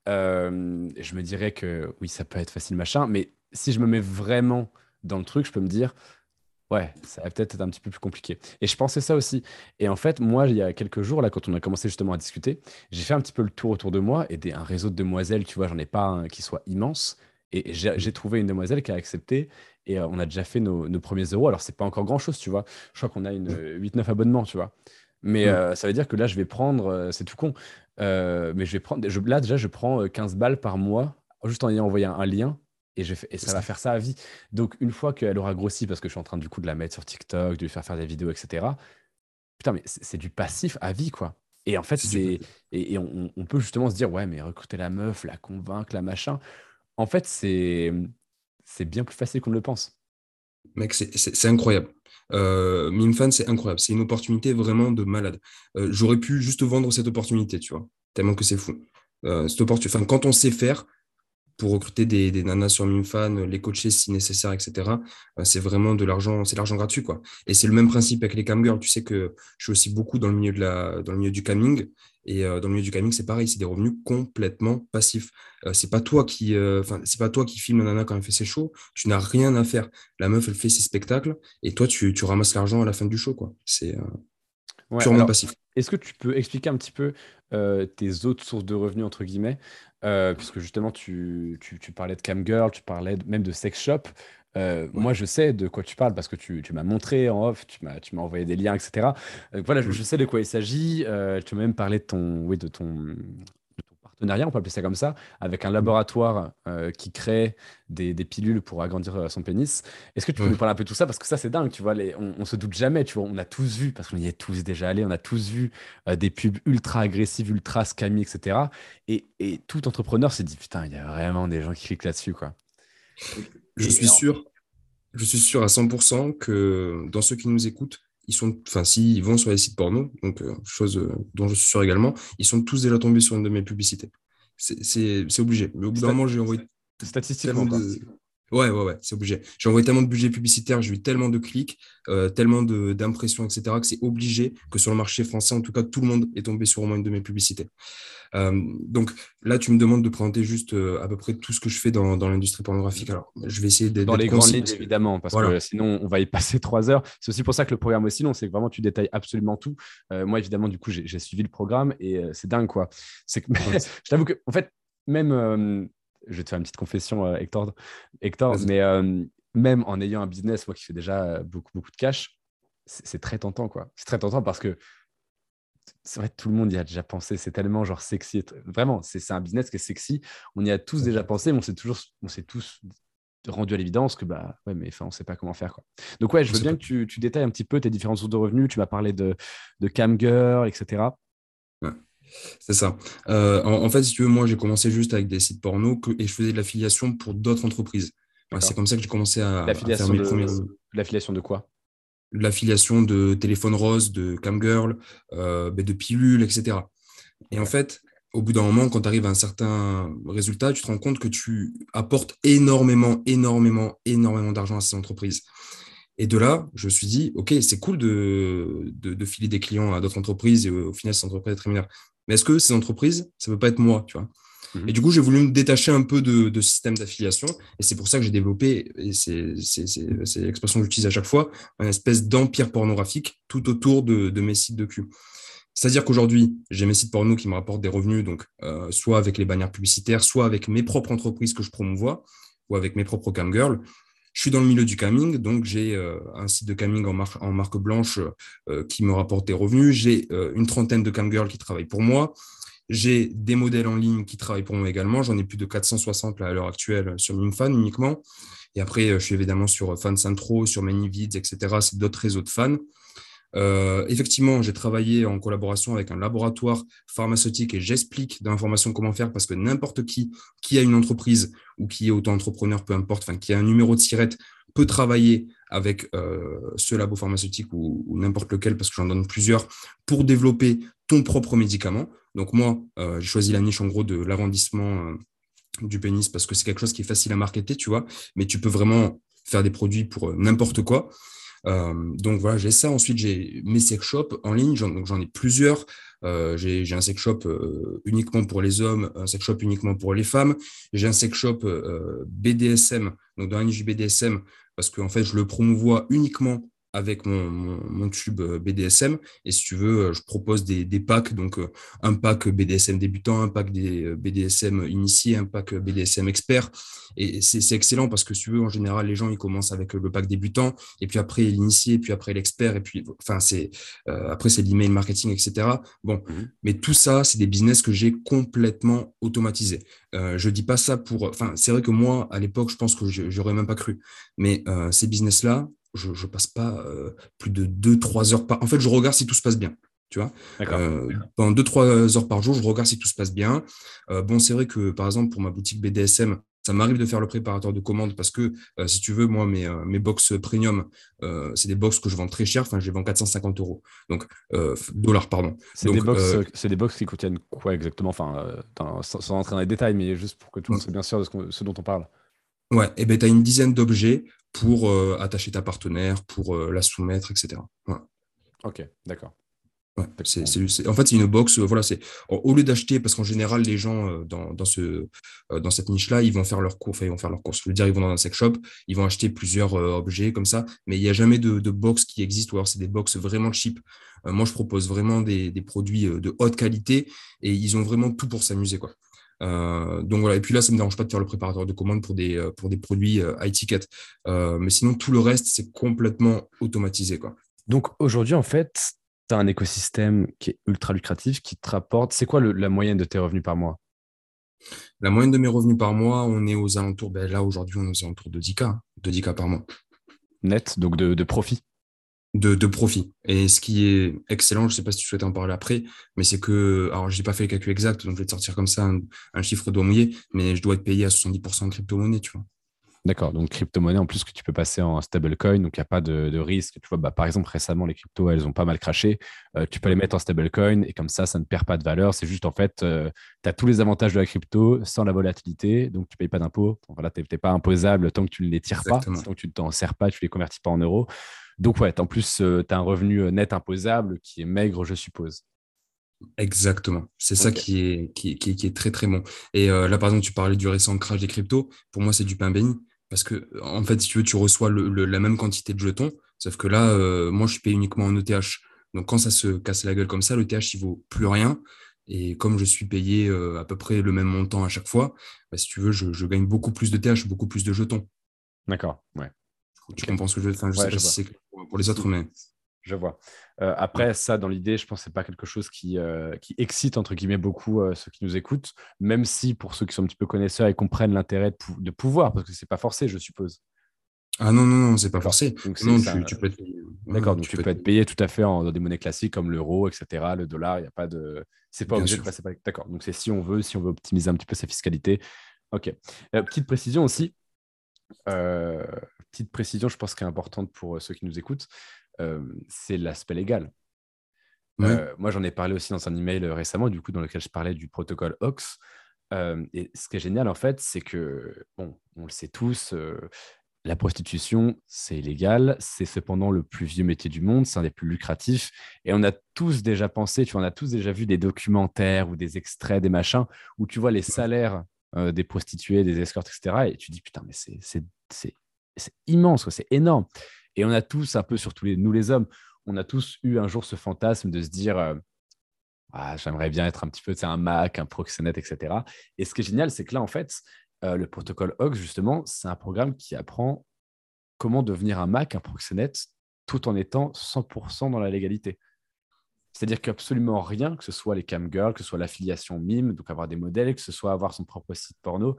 je me dirais que oui, ça peut être facile, machin. Mais si je me mets vraiment dans le truc, je peux me dire, Ouais, ça va peut-être être un petit peu plus compliqué. Et je pensais ça aussi. Et en fait, moi, il y a quelques jours, là, quand on a commencé justement à discuter, j'ai fait un petit peu le tour autour de moi et des, un réseau de demoiselles, tu vois, j'en ai pas un qui soit immense. Et j'ai trouvé une demoiselle qui a accepté et euh, on a déjà fait nos, premiers euros. Alors, c'est pas encore grand-chose, tu vois. Je crois qu'on a une 8-9 abonnements, tu vois. Mais euh, ça veut dire que là, je vais prendre, euh, c'est tout con, mais je vais prendre, je, là, déjà, je prends 15 balles par mois, juste en ayant envoyé un lien et, je et ça va faire ça à vie. Donc, une fois qu'elle aura grossi, parce que je suis en train du coup de la mettre sur TikTok, de lui faire faire des vidéos, etc. Putain, mais c'est du passif à vie, quoi. Et en fait, c'est. Et, on, peut justement se dire, ouais, mais recruter la meuf, la convaincre, la machin. En fait, c'est c'est bien plus facile qu'on ne le pense. Mec, c'est incroyable. Euh, c'est incroyable. C'est une opportunité vraiment de malade. Euh, j'aurais pu juste vendre cette opportunité, tu vois, tellement que c'est fou. Euh, cette opportunité, enfin, quand on sait faire, pour recruter des, des, nanas sur Mimfan, les coacher si nécessaire, etc. Euh, c'est vraiment de l'argent, c'est l'argent gratuit, quoi. Et c'est le même principe avec les camgirls. Tu sais que je suis aussi beaucoup dans le milieu de la, dans le milieu du camming. Et euh, dans le milieu du camming, c'est pareil, c'est des revenus complètement passifs. Euh, c'est pas toi qui, enfin, c'est pas toi qui filme la nana quand elle fait ses shows. Tu n'as rien à faire. La meuf, elle fait ses spectacles, et toi, tu, tu ramasses l'argent à la fin du show, quoi. C'est purement passif. Est-ce que tu peux expliquer un petit peu tes autres sources de revenus, entre guillemets euh, puisque justement, tu, tu, parlais de camgirl, tu parlais même de sex shop. Euh, moi, je sais de quoi tu parles parce que tu, tu m'as montré en off, tu m'as, tu m'as envoyé des liens, etc. Euh, voilà, je, sais de quoi il s'agit. tu m'as même parlé de ton, oui, de ton, partenariat, on peut appeler ça comme ça, avec un laboratoire euh, qui crée des, pilules pour agrandir euh, son pénis. Est-ce que tu peux nous parler un peu de tout ça? Parce que ça, c'est dingue, tu vois, les, on, on, se doute jamais, tu vois, on a tous vu, parce qu'on y est tous déjà allés, on a tous vu euh, des pubs ultra agressives, ultra scammy, etc. Et, et tout entrepreneur s'est dit, putain, il y a vraiment des gens qui cliquent là-dessus, quoi. Je suis sûr, je suis sûr à 100% que dans ceux qui nous écoutent, ils sont, enfin, s'ils vont sur les sites porno, donc euh, chose euh, dont je suis sûr également, ils sont tous déjà tombés sur une de mes publicités. C'est obligé. Mais au bout d'un moment, j'ai envoyé. Statistiquement. Ouais, ouais, ouais, c'est obligé. J'ai envoyé tellement de budget publicitaire, j'ai eu tellement de clics, euh, tellement d'impressions, etc., que c'est obligé que sur le marché français, en tout cas, tout le monde est tombé sur au moins une de mes publicités. Euh, donc là, tu me demandes de présenter juste euh, à peu près tout ce que je fais dans, dans l'industrie pornographique. Alors, je vais essayer d'être. Dans les grandes lignes, évidemment, parce que sinon, on va y passer trois heures. C'est aussi pour ça que le programme aussi long, c'est que vraiment, tu détailles absolument tout. moi, évidemment, du coup, j'ai suivi le programme et c'est dingue, quoi. C'est que, je t'avoue que, en fait, même je vais te faire une petite confession, euh, Hector, Hector mais euh, même en ayant un business, moi qui fais déjà beaucoup, beaucoup de cash, c'est très tentant, quoi. C'est très tentant parce que c'est vrai, tout le monde y a déjà pensé. C'est tellement genre sexy. Vraiment, c'est un business qui est sexy. On y a tous déjà pensé, mais on s'est toujours, on s'est tous rendu à l'évidence que bah ouais, mais enfin, on sait pas comment faire quoi. Donc ouais, je veux bien que tu, tu, détailles un petit peu tes différentes sources de revenus. Tu m'as parlé de, de camgirl, etc. Ouais. C'est ça. Euh, en, fait, si tu veux, moi, j'ai commencé juste avec des sites porno et je faisais de l'affiliation pour d'autres entreprises. c'est comme ça que j'ai commencé à, faire mes premiers. L'affiliation de quoi? L'affiliation de téléphone rose, de camgirl, euh, ben, de pilules, etc. Et en fait, au bout d'un moment, quand tu arrives à un certain résultat, tu te rends compte que tu apportes énormément, énormément, énormément d'argent à ces entreprises. Et de là, je me suis dit, OK, c'est cool de, de, filer des clients à d'autres entreprises et au final, ces entreprises rémunèrent. Mais est-ce que ces entreprises, ça ne peut pas être moi, tu vois? Mhm. Et du coup, j'ai voulu me détacher un peu de, de système d'affiliation. Et c'est pour ça que j'ai développé, et c'est l'expression que j'utilise à chaque fois, une espèce d'empire pornographique tout autour de, de, mes sites de cul. C'est-à-dire qu'aujourd'hui, j'ai mes sites porno qui me rapportent des revenus, donc soit avec les bannières publicitaires, soit avec mes propres entreprises que je promouvois, ou avec mes propres camgirls. Je suis dans le milieu du camming, donc j'ai un site de camming en, marque blanche qui me rapporte des revenus. J'ai une trentaine de camgirls qui travaillent pour moi. J'ai des modèles en ligne qui travaillent pour moi également. J'en ai plus de 460 à l'heure actuelle sur Mimfan uniquement. Et après, je suis évidemment sur Fancentro, sur ManyVids, etc. C'est d'autres réseaux de fans. Euh, effectivement, j'ai travaillé en collaboration avec un laboratoire pharmaceutique et j'explique d'informations comment faire parce que n'importe qui qui a une entreprise ou qui est auto-entrepreneur, peu importe, enfin qui a un numéro de sirette peut travailler avec euh, ce labo pharmaceutique ou, n'importe lequel parce que j'en donne plusieurs pour développer ton propre médicament. Donc moi, euh, j'ai choisi la niche en gros de l'arrondissement du pénis parce que c'est quelque chose qui est facile à marketer, tu vois, mais tu peux vraiment faire des produits pour n'importe quoi. Euh, donc voilà, j'ai ça. Ensuite, j'ai mes sex shops en ligne. J'en ai plusieurs. Euh, j'ai un sex shop euh, uniquement pour les hommes, un sex shop uniquement pour les femmes. J'ai un sex shop BDSM, donc dans la BDSM, parce qu'en fait, je le promouvois uniquement avec mon, mon, tube euh, BDSM. Et si tu veux, euh, je propose des, des packs, donc euh, un pack BDSM débutant, un pack des BDSM initiés, un pack BDSM expert. Et c'est excellent parce que si tu veux, en général, les gens, ils commencent avec le pack débutant, et puis après l'initié, puis après l'expert, et puis, enfin, c'est après, c'est l'email marketing, etc. Bon, mmh mais tout ça, c'est des business que j'ai complètement automatisé. Euh, je dis pas ça pour. Enfin, c'est vrai que moi, à l'époque, je pense que j'aurais même pas cru. Mais ces business-là, je, ne passe pas euh, plus de 2-3 heures par. En fait, je regarde si tout se passe bien. Tu vois euh, Pendant 2-3 heures par jour, je regarde si tout se passe bien. Euh, bon, c'est vrai que, par exemple, pour ma boutique BDSM, ça m'arrive de faire le préparateur de commande parce que, si tu veux, moi, mes, mes box premium, c'est des box que je vends très cher. Enfin, je les vends 450 euros. Donc, dollars, pardon. C'est des, box, des box qui contiennent quoi exactement? Enfin, sans, sans, rentrer dans les détails, mais juste pour que tout le monde soit bien sûr de ce, ce dont on parle. Ouais, et ben tu as une dizaine d'objets pour euh, attacher ta partenaire, pour euh, la soumettre, etc. Ok, d'accord. en fait, c'est une box. Euh, voilà, c'est au lieu d'acheter, parce qu'en général, les gens dans, dans, ce, dans cette niche-là, ils vont faire leur course. Enfin, ils vont faire leur course. Je veux dire, ils vont dans un sex shop, ils vont acheter plusieurs objets comme ça, mais il n'y a jamais de, de box qui existe, ou alors c'est des box vraiment cheap. moi, je propose vraiment des, des, produits de haute qualité et ils ont vraiment tout pour s'amuser, quoi. Euh, donc voilà, et puis là, ça ne me dérange pas de faire le préparateur de commande pour des, euh, pour des produits euh, high ticket. mais sinon, tout le reste, c'est complètement automatisé. Quoi. Donc aujourd'hui, en fait, tu as un écosystème qui est ultra lucratif, qui te rapporte. C'est quoi la moyenne de tes revenus par mois? La moyenne de mes revenus par mois, on est aux alentours, ben là aujourd'hui, on est aux alentours de 10K, de 10K par mois. Net, donc de, de profit? De, profit. Et ce qui est excellent, je ne sais pas si tu souhaites en parler après, mais c'est que, alors je n'ai pas fait le calcul exact, donc je vais te sortir comme ça un, chiffre doigt mouillé, mais je dois être payé à 70% en crypto-monnaie, tu vois. D'accord, donc crypto-monnaie en plus que tu peux passer en stablecoin, donc il n'y a pas de, risque. Tu vois, bah, par exemple, récemment, les cryptos, elles ont pas mal craché. Euh, tu peux les mettre en stablecoin et comme ça, ça ne perd pas de valeur. C'est juste en fait, euh, tu as tous les avantages de la crypto sans la volatilité, donc tu ne payes pas d'impôts. Voilà, tu n'es pas imposable tant que tu ne les tires pas, tant que tu ne t'en sers pas, tu ne les convertis pas en euros. Donc, ouais, en plus, euh, tu as un revenu euh, net imposable qui est maigre, je suppose. Exactement. C'est ça qui est, qui, est très, très bon. Et euh, là, par exemple, tu parlais du récent crash des cryptos. Pour moi, c'est du pain béni. Parce que, en fait, si tu veux, tu reçois la même quantité de jetons. Sauf que là, moi, je paye uniquement en ETH. Donc, quand ça se casse la gueule comme ça, l'ETH, il vaut plus rien. Et comme je suis payé à peu près le même montant à chaque fois, bah, si tu veux, je, je gagne beaucoup plus d'ETH, beaucoup plus de jetons. D'accord, ouais. Tu comprends ce que je veux dire? Enfin, Je sais pas si c'est pour les autres, mais. Je vois. Euh, après, ça, dans l'idée, je pense que ce pas quelque chose qui, euh, qui, excite, entre guillemets, beaucoup euh, ceux qui nous écoutent, même si pour ceux qui sont un petit peu connaisseurs et comprennent l'intérêt de, pouvoir, parce que ce n'est pas forcé, je suppose. Ah non, non, non, c'est pas forcé. non, tu, peux être. D'accord, donc tu, peux, être payé tout à fait en, dans des monnaies classiques comme l'euro, etc., le dollar, il n'y a pas de. C'est pas obligé par. D'accord, donc c'est si on veut, si on veut optimiser un petit peu sa fiscalité. Ok. petite précision aussi, euh, petite précision, je pense, qui est importante pour euh, ceux qui nous écoutent, euh, c'est l'aspect légal. moi, j'en ai parlé aussi dans un email récemment, du coup, dans lequel je parlais du protocole OX. et ce qui est génial, en fait, c'est que, bon, on le sait tous, la prostitution, c'est illégal, c'est cependant le plus vieux métier du monde, c'est un des plus lucratifs. Et on a tous déjà pensé, tu vois, on a tous déjà vu des documentaires ou des extraits, des machins, où tu vois les salaires euh, des prostituées, des escortes, etc. Et tu dis, putain, mais c'est immense, c'est énorme. Et on a tous, un peu, surtout les, nous les hommes, on a tous eu un jour ce fantasme de se dire, euh, ah, j'aimerais bien être un petit peu un Mac, un Proxenet, etc. Et ce qui est génial, c'est que là, en fait, euh, le protocole Hogs, justement, c'est un programme qui apprend comment devenir un Mac, un Proxenet, tout en étant 100% dans la légalité. C'est-à-dire qu'absolument rien, que ce soit les camgirls, que ce soit l'affiliation MIME, donc avoir des modèles, que ce soit avoir son propre site porno,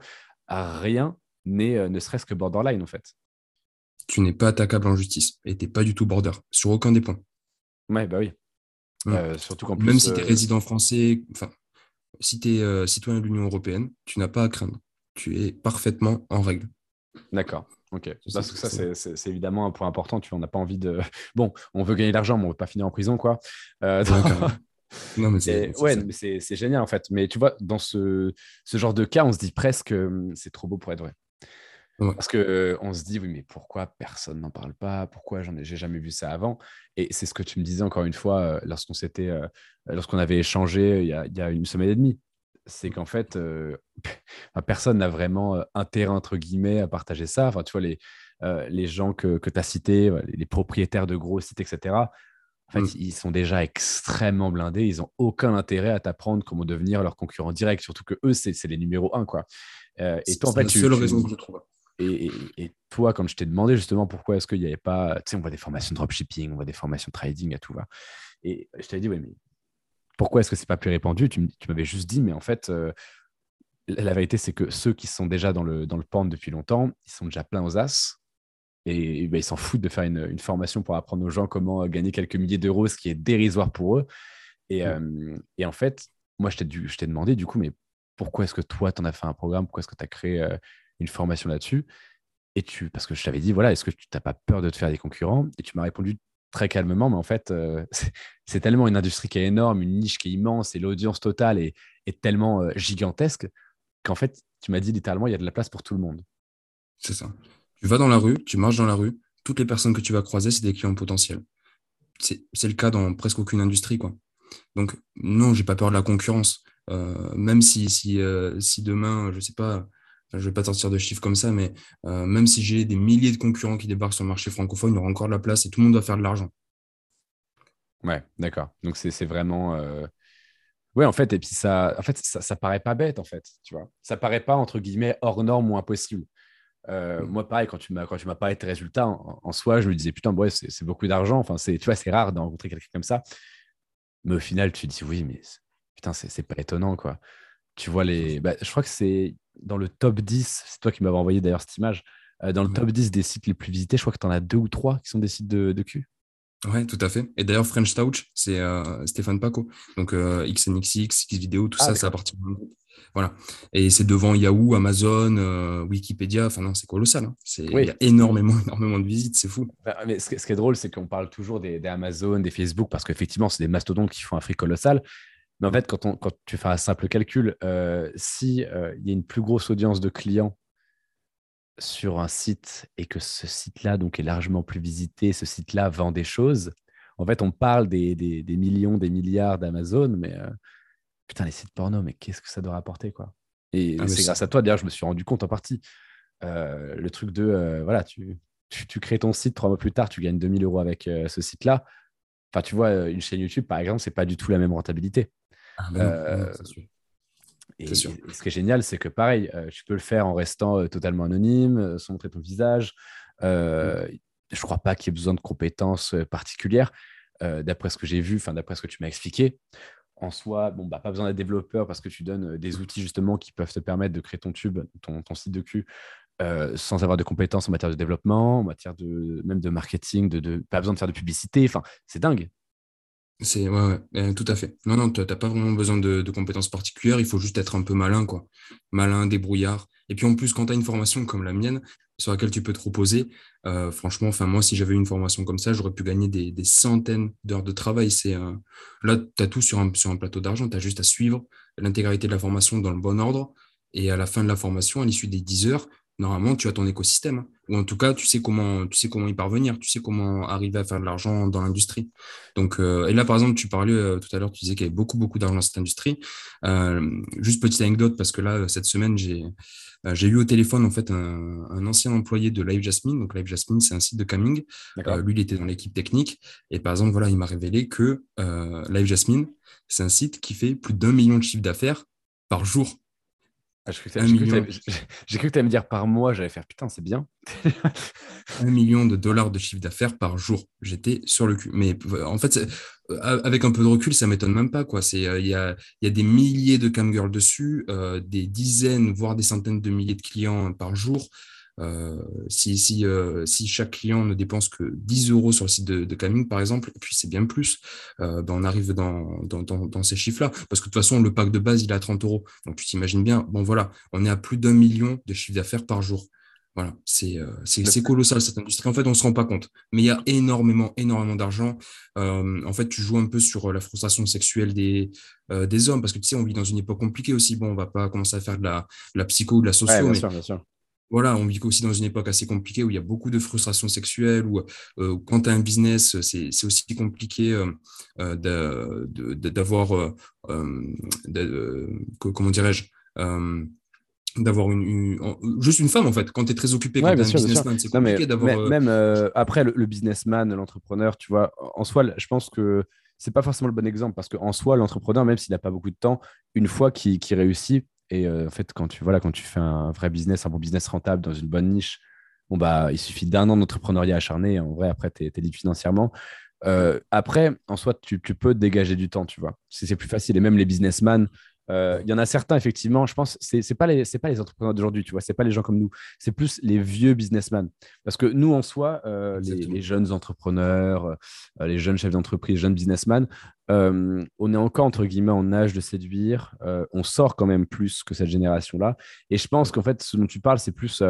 rien n'est euh, ne serait-ce que borderline en fait. Tu n'es pas attaquable en justice et tu n'es pas du tout border sur aucun des points. Ouais, bah oui. Euh, surtout qu'en Même si tu es euh, résident français, enfin, si tu es citoyen de l'Union européenne, tu n'as pas à craindre. Tu es parfaitement en règle. D'accord. Ok. Parce que ça, c'est évidemment un point important. Tu n'en as pas envie de. Bon, on veut gagner de l'argent, mais on ne veut pas finir en prison, quoi. Euh, non, mais c'est ouais, génial en fait. Mais tu vois, dans ce, ce, genre de cas, on se dit presque c'est trop beau pour être vrai. Parce qu'on euh, on se dit, oui, mais pourquoi personne n'en parle pas? Pourquoi j'en ai, j'ai jamais vu ça avant? Et c'est ce que tu me disais encore une fois euh, lorsqu'on s'était, lorsqu'on avait échangé il y, a, il y, a, une semaine et demie c'est qu'en fait, euh, personne n'a vraiment euh, intérêt, entre guillemets, à partager ça. Enfin, tu vois, les, euh, les gens que, que tu as cités, les propriétaires de gros sites, etc., en fait, mmh. ils sont déjà extrêmement blindés. Ils n'ont aucun intérêt à t'apprendre comment devenir leur concurrent direct, surtout que eux, c'est les numéros un. Quoi. et toi, en fait, la seule raison que je trouve. Et, et, toi, quand je t'ai demandé justement pourquoi est-ce qu'il n'y avait pas, tu sais, on voit des formations de dropshipping, on voit des formations de trading à tout va. Et je t'avais dit, oui, mais pourquoi est-ce que c'est pas plus répandu? Tu, m'avais juste dit, mais en fait, euh, la vérité, c'est que ceux qui sont déjà dans le, dans le pan depuis longtemps, ils sont déjà pleins aux as. Et, ben, ils s'en foutent de faire une, formation pour apprendre aux gens comment gagner quelques milliers d'euros, ce qui est dérisoire pour eux. Et, mmh. euh, en fait, moi, je t'ai demandé, du coup, mais pourquoi est-ce que toi, tu en as fait un programme? Pourquoi est-ce que tu as créé euh, une formation là-dessus et tu, parce que je t'avais dit, voilà, est-ce que tu n'as pas peur de te faire des concurrents? Et tu m'as répondu très calmement, mais en fait, euh, c'est tellement une industrie qui est énorme, une niche qui est immense et l'audience totale est, tellement euh, gigantesque qu'en fait, tu m'as dit littéralement, il y a de la place pour tout le monde. C'est ça. Tu vas dans la rue, tu marches dans la rue, toutes les personnes que tu vas croiser, c'est des clients potentiels. C'est le cas dans presque aucune industrie. Quoi. Donc, non, j'ai pas peur de la concurrence. Euh, même si, si, si demain, je sais pas, je ne vais pas sortir de chiffres comme ça, mais euh, même si j'ai des milliers de concurrents qui débarquent sur le marché francophone, il y aura encore de la place et tout le monde doit faire de l'argent. Ouais, d'accord. Donc c'est vraiment. Euh... Ouais, en fait, et puis ça, en fait, ça, ça, paraît pas bête, en fait, tu vois. Ça paraît pas, entre guillemets, hors norme ou impossible. Euh, mm. Moi, pareil, quand tu m'as quand tu m'as parlé de tes résultats, en, soi, je me disais, putain, ouais, c'est beaucoup d'argent. Enfin, tu vois, c'est rare de rencontrer quelqu'un comme ça. Mais au final, tu te dis, oui, mais putain, c'est pas étonnant, quoi. Tu vois les. Bah, je crois que c'est dans le top 10, c'est toi qui m'avais envoyé d'ailleurs cette image, euh, dans le top 10 des sites les plus visités, je crois que tu en as deux ou trois qui sont des sites de, de cul. Ouais, tout à fait. Et d'ailleurs, French Touch, c'est euh, Stéphane Paco. Donc, euh, XNXX, Xvideo, tout ah, ça, ça appartient Voilà. Et c'est devant Yahoo, Amazon, euh, Wikipédia. Enfin, non, c'est colossal. Hein. Il y a énormément, énormément de visites. C'est fou. Bah, mais ce, qui est drôle, c'est qu'on parle toujours des, des, Amazon, des Facebook, parce qu'effectivement, c'est des mastodontes qui font un fric colossal. Mais en fait, quand, on, quand tu fais un simple calcul, euh, si euh, il y a une plus grosse audience de clients sur un site et que ce site-là donc est largement plus visité, ce site-là vend des choses, en fait, on parle des, des, millions, des milliards d'Amazon, mais euh, putain, les sites porno, mais qu'est-ce que ça doit rapporter, quoi? Et ah, c'est grâce à toi, d'ailleurs, je me suis rendu compte en partie. le truc de, voilà, tu, tu, tu, crées ton site, trois mois plus tard, tu gagnes 2000 euros avec ce site-là. Enfin, tu vois, une chaîne YouTube, par exemple, c'est pas du tout la même rentabilité. Ah, euh, et, ce qui est génial, c'est que pareil, euh, tu peux le faire en restant euh, totalement anonyme, sans montrer ton visage. Mm. Je ne crois pas qu'il y ait besoin de compétences particulières. d'après ce que j'ai vu, enfin d'après ce que tu m'as expliqué, en soi, bon, bah, pas besoin d'être développeur parce que tu donnes des outils justement qui peuvent te permettre de créer ton tube, ton, ton site de cul, sans avoir de compétences en matière de développement, en matière de même de marketing, de, de pas besoin de faire de publicité. Enfin, c'est dingue. C'est tout à fait. Non, non, tu n'as pas vraiment besoin de, compétences particulières, il faut juste être un peu malin, quoi. Malin, débrouillard. Et puis en plus, quand tu as une formation comme la mienne, sur laquelle tu peux te reposer, euh, franchement, enfin, moi, si j'avais une formation comme ça, j'aurais pu gagner des, centaines d'heures de travail. C'est Là, tu as tout sur un, sur un plateau d'argent, tu as juste à suivre l'intégralité de la formation dans le bon ordre. Et à la fin de la formation, à l'issue des 10 heures, normalement, tu as ton écosystème. Hein. Ou en tout cas, tu sais comment, tu sais comment y parvenir, tu sais comment arriver à faire de l'argent dans l'industrie. Donc, euh, et là, par exemple, tu parlais euh, tout à l'heure, tu disais qu'il y avait beaucoup, beaucoup d'argent dans cette industrie. Euh, juste petite anecdote, parce que là, cette semaine, j'ai, j'ai eu au téléphone en fait un, ancien employé de Live Jasmine. Donc, Live Jasmine, c'est un site de coming. lui, il était dans l'équipe technique. Et par exemple, voilà, il m'a révélé que Live Jasmine, c'est un site qui fait plus d'un million de chiffres d'affaires par jour. Ah, j'ai cru que tu allais me dire par mois, j'allais faire putain, c'est bien. un million de dollars de chiffre d'affaires par jour. J'étais sur le cul. Mais en fait, euh, avec un peu de recul, ça m'étonne même pas. Euh, il y, a, y, a, des milliers de camgirls dessus, euh, des dizaines, voire des centaines de milliers de clients par jour. Euh, si, si, euh, si, chaque client ne dépense que 10 euros sur le site de, de Camille, par exemple, et puis c'est bien plus, euh, ben on arrive dans, dans, dans, ces chiffres-là. Parce que de toute façon, le pack de base, il est à 30 euros. Donc tu t'imagines bien, bon voilà, on est à plus d'un million de chiffre d'affaires par jour. Voilà, c'est colossal cette industrie. En fait, on ne se rend pas compte. Mais il y a énormément, énormément d'argent. en fait, tu joues un peu sur la frustration sexuelle des, des hommes, parce que tu sais, on vit dans une époque compliquée aussi. Bon, on va pas commencer à faire de la, la psycho ou de la socio, mais bien sûr voilà, on vit aussi dans une époque assez compliquée où il y a beaucoup de frustration sexuelle, où euh, quand tu as un business, c'est aussi compliqué euh, euh, d'avoir, comment dirais-je, d'avoir une, juste une femme en fait. Quand tu es très occupé quand un businessman c'est compliqué d'avoir même après le, businessman l'entrepreneur tu vois en soi je pense que c'est pas forcément le bon exemple parce qu'en soi l'entrepreneur même s'il n'a pas beaucoup de temps une fois qu'il réussit et euh, en fait, quand tu, voilà, quand tu fais un vrai business, un bon business rentable dans une bonne niche, bon, bah, il suffit d'un an d'entrepreneuriat acharné. En vrai, après, tu es, libre financièrement. Euh, après, en soi, tu, tu, peux dégager du temps, tu vois. C'est plus facile. Et même les businessmen, euh, il y en a certains, effectivement, je pense, ce n'est pas, les, pas les entrepreneurs d'aujourd'hui, tu vois, c'est pas les gens comme nous, c'est plus les vieux businessmen. Parce que nous, en soi, euh, les, jeunes entrepreneurs, euh, les jeunes chefs d'entreprise, jeunes businessmen, on est encore, entre guillemets, en âge de séduire, on sort quand même plus que cette génération-là. Et je pense qu'en fait, ce dont tu parles, c'est plus, tu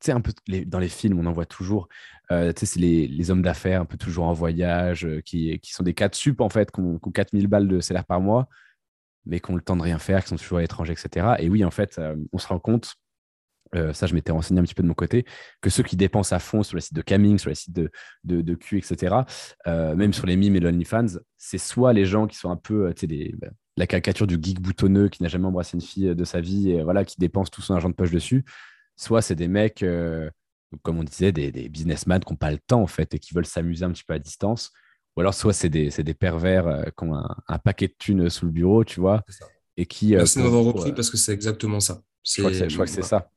sais, un peu dans les films, on en voit toujours, tu sais, c'est les, hommes d'affaires, un peu toujours en voyage, qui, qui sont des 4 sup, en fait, qui ont, qui ont 4000 balles de salaire par mois mais qui ont le temps de rien faire, qui sont toujours à l'étranger, etc. Et oui, en fait, euh, on se rend compte, euh, ça je m'étais renseigné un petit peu de mon côté, que ceux qui dépensent à fond sur les sites de Caming, sur les sites de, de, de Q, etc., euh, même sur les mimes et l'OnlyFans, c'est soit les gens qui sont un peu, tu sais, bah, la caricature du geek boutonneux qui n'a jamais embrassé une fille de sa vie et voilà, qui dépense tout son argent de poche dessus, soit c'est des mecs, comme on disait, des, des businessmen qui n'ont pas le temps en fait et qui veulent s'amuser un petit peu à distance ou alors, soit c'est des, des, pervers euh, qui ont un, paquet de thunes sous le bureau, tu vois. Et qui, euh, Merci d'avoir repris euh, parce que c'est exactement ça. Je crois que c'est ça.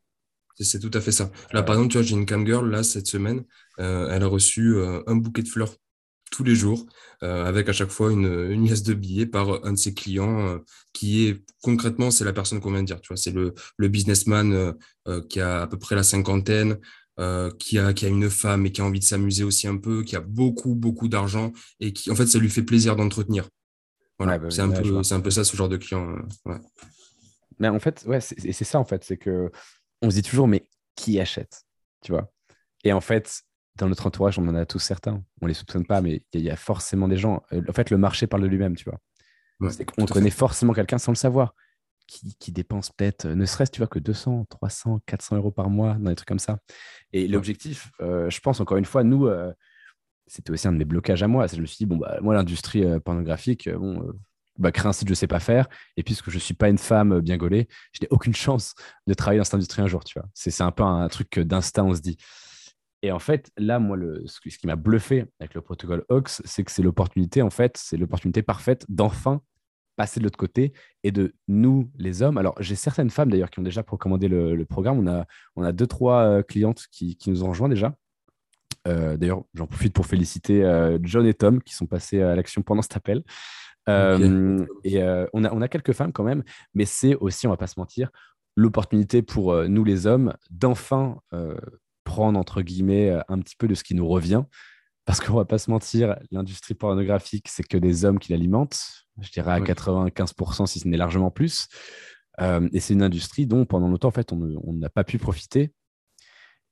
C'est tout à fait ça. Là, par exemple, tu vois, j'ai une camgirl, là, cette semaine, elle a reçu un bouquet de fleurs tous les jours, avec à chaque fois une, une de billets par un de ses clients, qui est concrètement, c'est la personne qu'on vient de dire. Tu vois, c'est le, le businessman qui a à peu près la cinquantaine, euh, qui, a, qui a une femme et qui a envie de s'amuser aussi un peu, qui a beaucoup, beaucoup d'argent et qui, en fait, ça lui fait plaisir d'entretenir. Voilà, bah c'est un, peu, un peu ça, ce genre de client. Euh, mais en fait, ouais, c'est ça, en fait, c'est que on se dit toujours, mais qui achète Tu vois? Et en fait, dans notre entourage, on en a tous certains. On les soupçonne pas, mais il y, a forcément des gens. Euh, en fait, le marché parle de lui-même, tu vois. c'est qu'on connaît forcément quelqu'un sans le savoir qui, qui dépense peut-être, ne serait-ce, tu vois, que 200, 300, 400 euros par mois dans des trucs comme ça. Et l'objectif, euh, je pense, encore une fois, nous, euh, c'était aussi un de mes blocages à moi. Je me suis dit, bon, bah, moi, l'industrie euh, pornographique, bon, bah, créer un site, je ne sais pas faire. Et puisque je ne suis pas une femme bien gaulée, je n'ai aucune chance de travailler dans cette industrie un jour, tu vois. C'est un peu un truc d'instinct, on se dit. Et en fait, là, moi, le, ce, qui m'a bluffé avec le protocole OX, c'est que c'est l'opportunité, en fait, c'est l'opportunité parfaite d'enfin passer de l'autre côté et de nous, les hommes. Alors, j'ai certaines femmes d'ailleurs qui ont déjà recommandé le, programme. On a, on a deux, trois euh, clientes qui, qui nous ont rejoints déjà. Euh, d'ailleurs, j'en profite pour féliciter euh, John et Tom qui sont passés à l'action pendant cet appel. Et on, a, on a quelques femmes quand même, mais c'est aussi, on va pas se mentir, l'opportunité pour nous les hommes d'enfin prendre entre guillemets un petit peu de ce qui nous revient. Parce qu'on va pas se mentir, l'industrie pornographique, c'est que des hommes qui l'alimentent je dirais à 95%, si ce n'est largement plus. Euh, et c'est une industrie dont, pendant longtemps, en fait, on n'a pas pu profiter.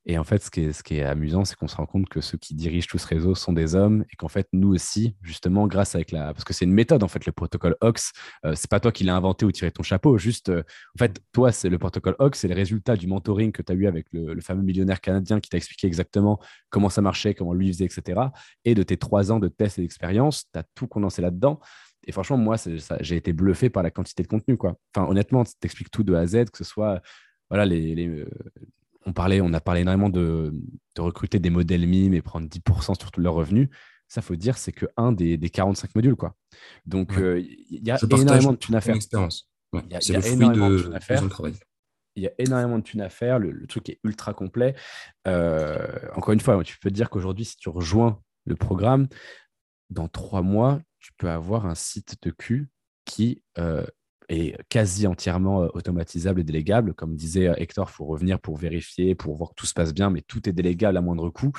Et en fait, ce qui est, ce qui est amusant, c'est qu'on se rend compte que ceux qui dirigent tout ce réseau sont des hommes et qu'en fait, nous aussi, justement, grâce avec la. Parce que c'est une méthode, en fait, le protocole OX. Euh, c'est pas toi qui l'as inventé ou tiré ton chapeau. Juste, euh, en fait, toi, c'est le protocole OX, c'est le résultat du mentoring que tu as eu avec le, fameux millionnaire canadien qui t'a expliqué exactement comment ça marchait, comment lui faisait, etc. Et de tes trois ans de tests et d'expérience, tu as tout condensé là-dedans. Et franchement, moi, j'ai été bluffé par la quantité de contenu. Quoi. Enfin, honnêtement, t'expliques tout de A à Z, que ce soit voilà, les, les, euh, on, parlait, on a parlé énormément de, recruter des modèles MIME et prendre 10% sur tous leurs revenus. Ça, faut dire, c'est que un des, 45 modules. Quoi. Donc, euh, il y a énormément de thunes à faire. Il y a, énormément de thunes à faire. Il y a énormément de thunes à faire. Le, truc est ultra complet. Euh, encore une fois, tu peux te dire qu'aujourd'hui, si tu rejoins le programme, dans trois mois, tu peux avoir un site de Q qui euh, est quasi entièrement automatisable et délégable. Comme disait Hector, il faut revenir pour vérifier, pour voir que tout se passe bien, mais tout est délégable à moindre coût.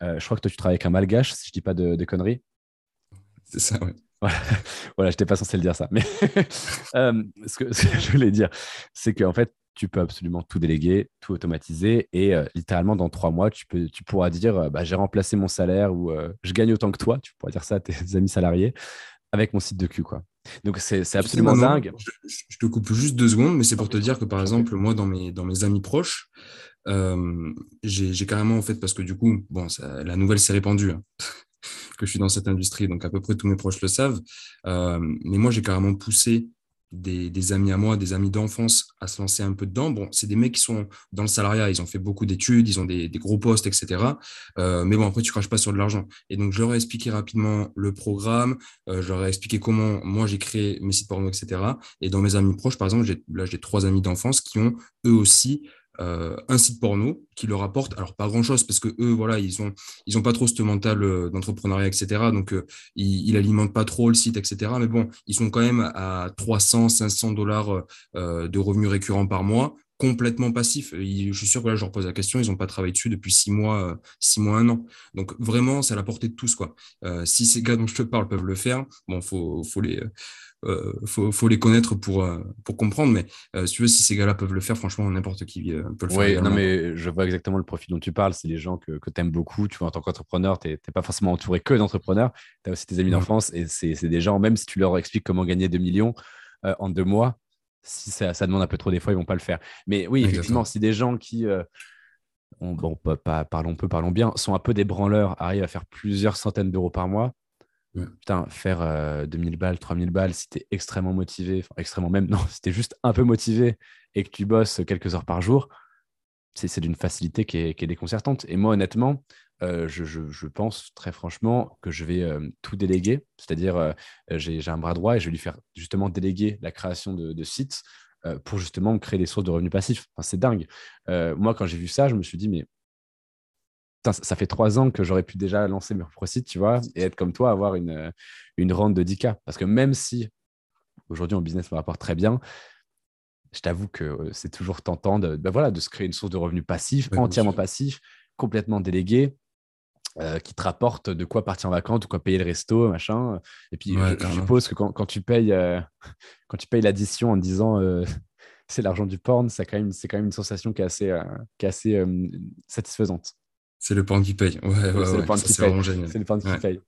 je crois que toi, tu travailles avec un malgache, si je ne dis pas de, conneries. C'est ça, oui. Voilà, je n'étais pas censé le dire ça. Mais ce, que, je voulais dire, c'est qu'en fait, tu peux absolument tout déléguer, tout automatiser. Et littéralement, dans trois mois, tu, peux, tu pourras dire bah, j'ai remplacé mon salaire ou je gagne autant que toi. Tu pourras dire ça à tes amis salariés avec mon site de cul. Quoi. Donc, c'est absolument dingue. Je, te coupe juste deux secondes, mais c'est pour te dire que, par exemple, moi, dans mes, dans mes amis proches, euh, j'ai carrément, en fait, parce que du coup, bon, la nouvelle s'est répandue, hein, que je suis dans cette industrie, donc à peu près tous mes proches le savent. Euh, mais moi, j'ai carrément poussé des, amis à moi, des amis d'enfance à se lancer un peu dedans. Bon, c'est des mecs qui sont dans le salariat, ils ont fait beaucoup d'études, ils ont des, gros postes, etc. Euh, mais bon, après, tu craches pas sur de l'argent. Et donc, je leur ai expliqué rapidement le programme, euh, je leur ai expliqué comment moi j'ai créé mes sites porno, etc. Et dans mes amis proches, par exemple, là, j'ai trois amis d'enfance qui ont eux aussi euh, un site porno qui leur apporte, alors pas grand chose parce que eux, voilà, ils ont, ils ont pas trop ce mental euh, d'entrepreneuriat, etc. Donc, euh, ils, alimentent pas trop le site, etc. Mais bon, ils sont quand même à 300, 500 dollars de revenus récurrents par mois complètement passifs. je suis sûr que là, je leur pose la question, ils n'ont pas travaillé dessus depuis six mois, six mois, un an. Donc vraiment, c'est à la portée de tous. Quoi. si ces gars dont je te parle peuvent le faire, bon, faut, faut les, euh, faut, faut, les connaître pour, euh, pour comprendre. Mais euh, si tu veux, si ces gars-là peuvent le faire, franchement, n'importe qui peut le faire. Oui, non, mais je vois exactement le profil dont tu parles. C'est les gens que, que tu aimes beaucoup. Tu vois, en tant qu'entrepreneur, tu n'es pas forcément entouré que d'entrepreneurs. Tu as aussi tes amis d'enfance et c'est des gens, même si tu leur expliques comment gagner 2 millions en deux mois, si ça, ça, demande un peu trop d'efforts, ils vont pas le faire. Mais oui, effectivement, si des gens qui. bon, pas, parlons peu, parlons bien, sont un peu des branleurs, arrivent à faire plusieurs centaines d'euros par mois, Putain, faire 2000 euh, balles, 3000 balles, si t'es extrêmement motivé, enfin extrêmement même, non, si t'es juste un peu motivé et que tu bosses quelques heures par jour, c'est d'une facilité qui est, déconcertante. Et moi, honnêtement, euh, je, pense très franchement que je vais euh, tout déléguer. C'est-à-dire, j'ai un bras droit et je vais lui faire justement déléguer la création de, sites pour justement créer des sources de revenus passifs. c'est dingue. moi, quand j'ai vu ça, je me suis dit, mais ça fait trois ans que j'aurais pu déjà lancer mes propres sites, tu vois, et être comme toi, avoir une, une rente de 10K. Parce que même si aujourd'hui, mon business me rapporte très bien, je t'avoue que euh, c'est toujours tentant de, ben voilà, de se créer une source de revenus passif, entièrement passif, complètement délégué, euh, qui te rapporte de quoi partir en vacances, de quoi payer le resto, machin. Et puis, je, suppose que quand, tu payes, euh, quand tu payes l'addition en disant c'est l'argent du porn, c'est quand, même, quand même une sensation qui est assez, qui est assez satisfaisante. C'est le pan qui paye. Ouais, c'est le pan qui paye. C'est le pan qui paye.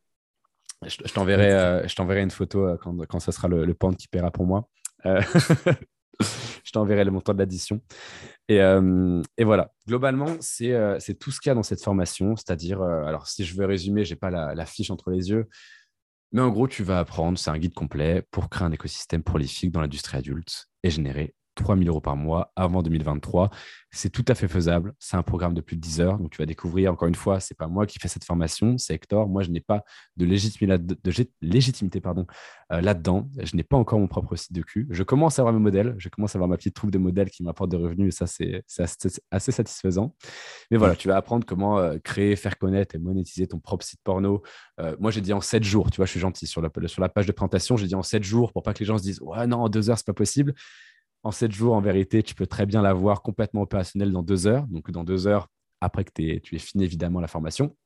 Je, je t'enverrai euh, une photo euh, quand, quand ça sera le, le pan qui paiera pour moi. Euh, je t'enverrai le montant de l'addition. Et, et, voilà, globalement, c'est tout ce qu'il y a dans cette formation. C'est-à-dire, alors si je veux résumer, je n'ai pas la, la, fiche entre les yeux, mais en gros, tu vas apprendre, c'est un guide complet pour créer un écosystème prolifique dans l'industrie adulte et générer 3 000 euros par mois avant 2023. C'est tout à fait faisable. C'est un programme de plus de 10 heures. Donc, tu vas découvrir, encore une fois, ce n'est pas moi qui fais cette formation, c'est Hector. Moi, je n'ai pas de légitimité, euh, là-dedans. Je n'ai pas encore mon propre site de cul. Je commence à avoir mes modèles. Je commence à avoir ma petite troupe de modèles qui m'apportent des revenus. Et ça, c'est assez, satisfaisant. Mais voilà, tu vas apprendre comment euh, créer, faire connaître et monétiser ton propre site porno. Euh, moi, j'ai dit en 7 jours. Tu vois, je suis gentil. Sur la, sur la page de présentation, j'ai dit en 7 jours pour pas que les gens se disent Ouais, non, en 2 heures, c'est pas possible en 7 jours, en vérité, tu peux très bien l'avoir complètement opérationnel dans 2 heures. Donc, dans 2 heures, après que tu aies fini évidemment la formation,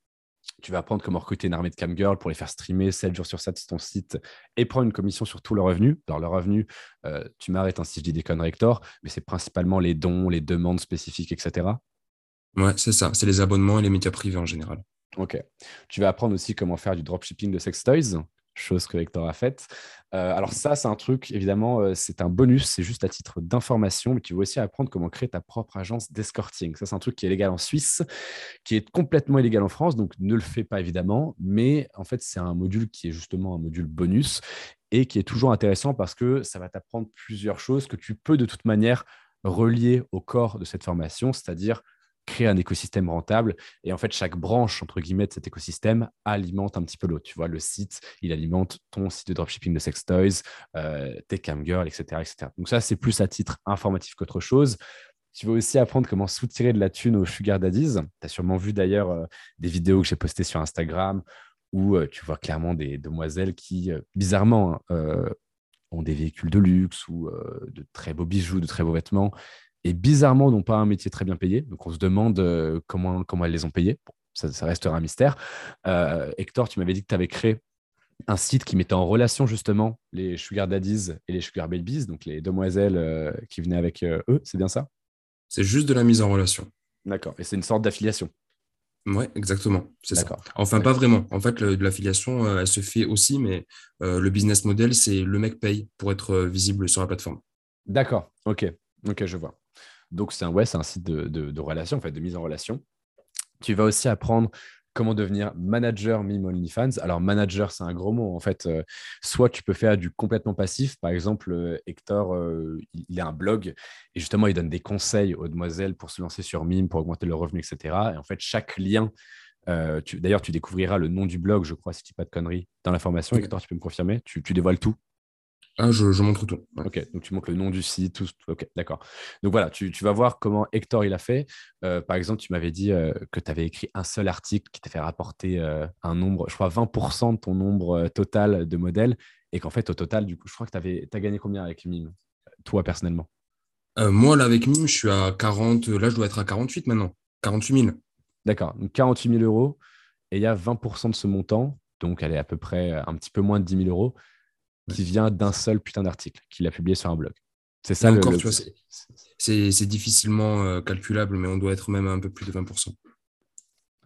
tu vas apprendre comment recruter une armée de camgirls pour les faire streamer 7 jours sur 7 sur ton site et prendre une commission sur tous leurs revenus. Dans leurs revenus, euh, tu m'arrêtes hein, si je dis des conneries, mais c'est principalement les dons, les demandes spécifiques, etc. Ouais, c'est ça. C'est les abonnements et les médias privés en général. Ok. Tu vas apprendre aussi comment faire du dropshipping de sex toys, chose que Hector a faite. Euh, alors ça, c'est un truc, évidemment, euh, c'est un bonus, c'est juste à titre d'information, mais tu vas aussi apprendre comment créer ta propre agence d'escorting. Ça, c'est un truc qui est légal en Suisse, qui est complètement illégal en France, donc ne le fais pas évidemment, mais en fait, c'est un module qui est justement un module bonus et qui est toujours intéressant parce que ça va t'apprendre plusieurs choses que tu peux de toute manière relier au corps de cette formation, c'est-à-dire créer un écosystème rentable. Et en fait, chaque branche, entre guillemets, de cet écosystème alimente un petit peu l'autre. Tu vois, le site, il alimente ton site de dropshipping de sex toys, euh, tes camgirls, etc., etc. Donc ça, c'est plus à titre informatif qu'autre chose. Tu vas aussi apprendre comment soutirer de la thune aux sugar daddies. Tu as sûrement vu d'ailleurs euh, des vidéos que j'ai postées sur Instagram où euh, tu vois clairement des demoiselles qui, bizarrement, hein, ont des véhicules de luxe ou de très beaux bijoux, de très beaux vêtements et bizarrement n'ont pas un métier très bien payé. Donc on se demande euh, comment, comment elles les ont payés. ça, restera un mystère. Euh, Hector, tu m'avais dit que tu avais créé un site qui mettait en relation justement les sugar daddies et les sugar babies, donc les demoiselles euh, qui venaient avec eux, c'est bien ça? C'est juste de la mise en relation. D'accord, et c'est une sorte d'affiliation. Oui, exactement, c'est ça. Enfin, pas vraiment. En fait, de l'affiliation, elle se fait aussi, mais le business model, c'est le mec paye pour être visible sur la plateforme. D'accord, ok, ok, je vois. Donc, c'est un, ouais, un site de, de, relation, en fait, de mise en relation. Tu vas aussi apprendre comment devenir manager Mime OnlyFans. Alors, manager, c'est un gros mot. En fait, euh, soit tu peux faire du complètement passif. Par exemple, euh, Hector, euh, il a un blog et justement, il donne des conseils aux demoiselles pour se lancer sur Mime, pour augmenter leur revenu, etc. Et en fait, chaque lien. D'ailleurs, tu découvriras le nom du blog, je crois, si tu dis pas de conneries, dans la formation. Hector, tu peux me confirmer? Tu, tu dévoiles tout? Ah, je, montre tout. Ok, donc tu montres le nom du site, tout. Ok, d'accord. Donc voilà, tu, vas voir comment Hector il a fait. Euh, par exemple, tu m'avais dit euh, que tu avais écrit un seul article qui t'a fait rapporter euh, un nombre, je crois 20% de ton nombre total de modèles, et qu'en fait, au total, du coup, je crois que tu as gagné combien avec Mime, toi personnellement? Moi, là, avec Mime, je suis à 40, là, je dois être à 48 maintenant, 48 000. D'accord, donc 48 000 euros, et il y a 20% de ce montant, donc elle est à peu près un petit peu moins de 10 000 euros qui vient d'un seul putain d'article qu'il a publié sur un blog. C'est ça le, encore, c'est difficilement euh, calculable, mais on doit être même un peu plus de 20%.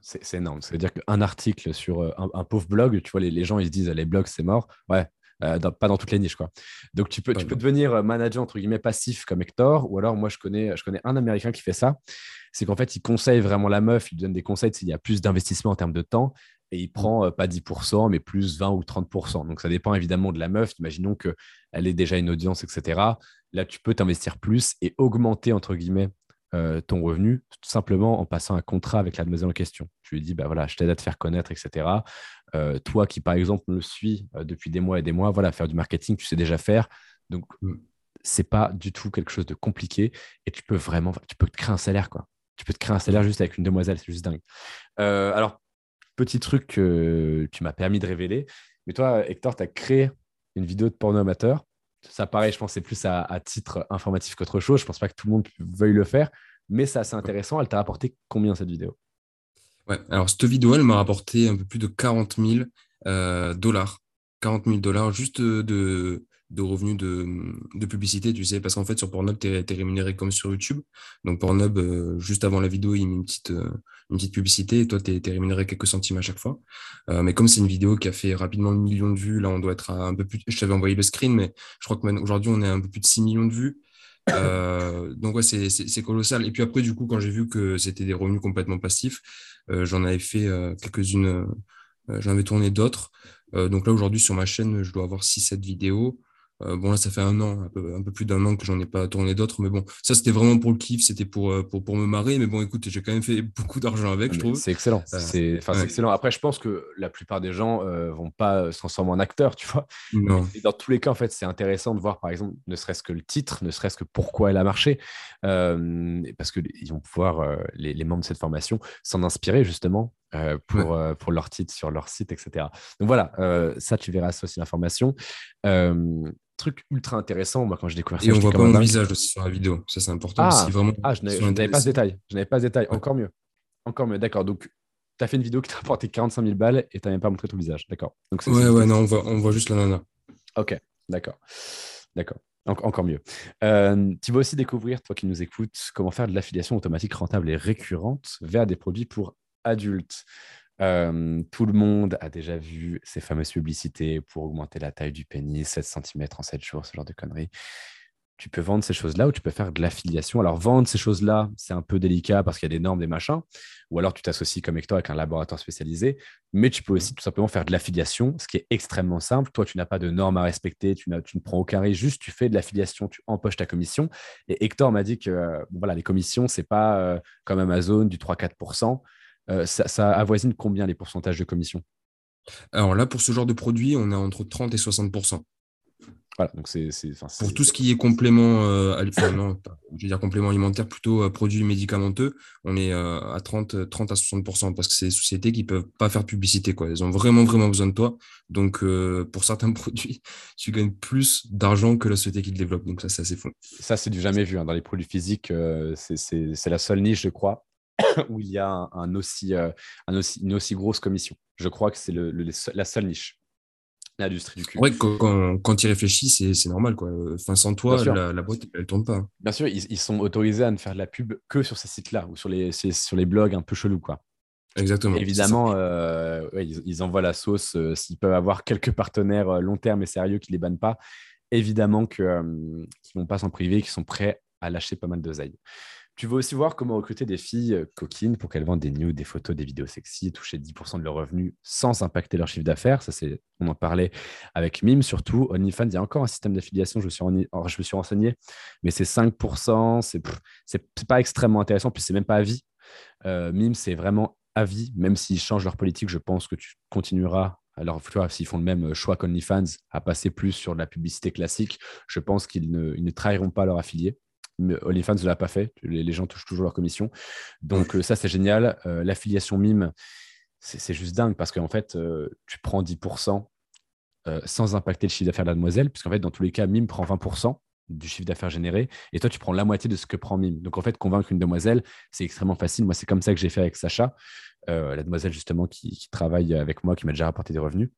C'est énorme. Ça veut dire qu'un article sur euh, un, pauvre blog, tu vois, les, gens ils se disent les blogs c'est mort. Ouais, euh, pas dans toutes les niches quoi. Donc tu peux, tu peux devenir manager entre guillemets passif comme Hector, ou alors moi je connais, je connais un Américain qui fait ça. C'est qu'en fait il conseille vraiment la meuf, il donne des conseils s'il y a plus d'investissement en termes de temps, et il prend euh, pas 10%, mais plus 20 ou 30%. Donc ça dépend évidemment de la meuf. Imaginons qu'elle ait déjà une audience, etc. Là, tu peux t'investir plus et augmenter, entre guillemets, euh, ton revenu, tout simplement en passant un contrat avec la demoiselle en question. Tu lui dis, bah voilà, je t'aide à te faire connaître, etc. Euh, toi qui, par exemple, me suis depuis des mois et des mois, voilà, faire du marketing, tu sais déjà faire. Donc, mm. c'est pas du tout quelque chose de compliqué et tu peux vraiment, tu peux te créer un salaire, quoi. Tu peux te créer un salaire juste avec une demoiselle, c'est juste dingue. alors, petit truc que tu m'as permis de révéler. Mais toi, Hector, tu as créé une vidéo de porno amateur. Ça paraît, je pense, c'est plus à, titre informatif qu'autre chose. Je pense pas que tout le monde veuille le faire, mais c'est assez intéressant. Elle t'a rapporté combien cette vidéo? Ouais, alors cette vidéo, elle m'a rapporté un peu plus de 40 000 euh, dollars. 40 000 dollars juste de, de revenus de, publicité, tu sais, parce qu'en fait, sur Pornhub, tu es, rémunéré comme sur YouTube. Donc, Pornhub, euh, juste avant la vidéo, il met une petite, euh, une petite publicité et toi, tu es, rémunéré quelques centimes à chaque fois. Euh, mais comme c'est une vidéo qui a fait rapidement le million de vues, là, on doit être à un peu plus. Je t'avais envoyé le screen, mais je crois qu'aujourd'hui, on est à un peu plus de 6 millions de vues. donc, ouais, c'est colossal. Et puis après, du coup, quand j'ai vu que c'était des revenus complètement passifs, j'en avais fait quelques-unes, j'en avais tourné d'autres. donc là, aujourd'hui, sur ma chaîne, je dois avoir 6-7 vidéos. Euh, bon, là, ça fait un an, un peu, un peu plus d'un an que j'en ai pas tourné d'autres, mais bon, ça, c'était vraiment pour le kiff, c'était pour, euh, pour, pour me marrer. Mais bon, écoute, j'ai quand même fait beaucoup d'argent avec, je trouve. C'est excellent. Euh, c'est excellent. Après, je pense que la plupart des gens vont pas se transformer en acteurs, tu vois. Non. dans tous les cas, en fait, c'est intéressant de voir, par exemple, ne serait-ce que le titre, ne serait-ce que pourquoi elle a marché, parce qu'ils vont pouvoir, les, les, membres de cette formation, s'en inspirer justement pour, pour leur titre sur leur site, etc. Donc voilà, ça, tu verras ça aussi l'information truc ultra intéressant, moi, quand je découvert ça. Et on voit pas mon visage aussi sur la vidéo. Ça, c'est important. Ah, vraiment, ah je n'avais pas ce détail. Je n'avais pas ce détail. Encore mieux. Encore mieux. D'accord. Donc, tu as fait une vidéo qui t'a apporté 45 000 balles et tu n'as même pas montré ton visage. D'accord. ouais, ouais, non, on voit, on voit juste la nana. Ok. D'accord. D'accord. encore mieux. Euh, tu vas aussi découvrir, toi qui nous écoutes, comment faire de l'affiliation automatique rentable et récurrente vers des produits pour adultes. Euh, tout le monde a déjà vu ces fameuses publicités pour augmenter la taille du pénis, 7 cm en 7 jours, ce genre de conneries tu peux vendre ces choses-là ou tu peux faire de l'affiliation. Alors, vendre ces choses-là, c'est un peu délicat parce qu'il y a des normes, des machins. Ou alors, tu t'associes comme Hector avec un laboratoire spécialisé. Mais tu peux aussi tout simplement faire de l'affiliation, ce qui est extrêmement simple. Toi, tu n'as pas de normes à respecter, tu, tu ne prends aucun risque, juste tu fais de l'affiliation, tu empoches ta commission. Et Hector m'a dit que euh, voilà, les commissions, ce n'est pas euh, comme Amazon du 3-4%. Euh, ça, ça avoisine combien les pourcentages de commission? Alors là, pour ce genre de produit, on est entre 30 et 60% voilà, donc c'est, Pour tout ce qui est complément, euh, je veux dire complément alimentaire, plutôt euh, produits médicamenteux, on est euh, à 30, 30 à 60% parce que c'est des sociétés qui ne peuvent pas faire publicité. Quoi. Elles ont vraiment, vraiment besoin de toi. Donc, pour certains produits, tu gagnes plus d'argent que la société qui le développe. Donc, ça, c'est assez fou. Ça, c'est du jamais vu. Hein. Dans les produits phisiques, c'est, la seule niche, je crois, où il y a un, aussi, un aussi, une aussi grosse commission. Je crois que c'est le, la seule niche l'industrie du cul. Ouais, quand, quand, il réfléchit, c'est normal. Quoi. Enfin, sans toi, la, la, boîte, elle ne tourne pas. Bien sûr, ils, sont autorisés à ne faire de la pub que sur ces sites-là ou sur les, sur les blogs un peu chelous. Quoi. Exactement. Évidemment, euh, ils, envoient la sauce. Euh, s'ils peuvent avoir quelques partenaires euh, long terme et sérieux qui ne les bannent pas, évidemment qu'ils ne vont pas s'en priver, qu'ils sont prêts à lâcher pas mal d'oseille. Tu veux aussi voir comment recruter des filles euh, coquines pour qu'elles vendent des nudes, des photos, des vidéos sexy, toucher 10% de leurs revenus sans impacter leur chiffre d'affaires? Ça, c'est, on en parlait avec Mime, surtout. OnlyFans, il y a encore un système d'affiliation, je, me suis renseigné, mais c'est 5%, c'est, c'est, pas extrêmement intéressant, puis c'est même pas à vie. Euh, Mime, c'est vraiment à vie, même s'ils changent leur politique, je pense que tu continueras alors, tu vois, s'ils font le même choix qu'OnlyFans, à passer plus sur de la publicité classique, je pense qu'ils ne, ils ne trahiront pas leurs affiliés. OnlyFans ne l'a pas fait. Les, gens touchent toujours leur commission. Donc, euh, ça, c'est génial. Euh, l'affiliation mime, c'est juste dingue parce qu'en fait, euh, tu prends 10% sans impacter le chiffre d'affaires de la demoiselle, puisqu'en fait, dans tous les cas, mime prend 20% du chiffre d'affaires généré, et toi, tu prends la moitié de ce que prend Mime. Donc, en fait, convaincre une demoiselle, c'est extrêmement facile. Moi, c'est comme ça que j'ai fait avec Sacha, la demoiselle justement qui, travaille avec moi, qui m'a déjà rapporté des revenus.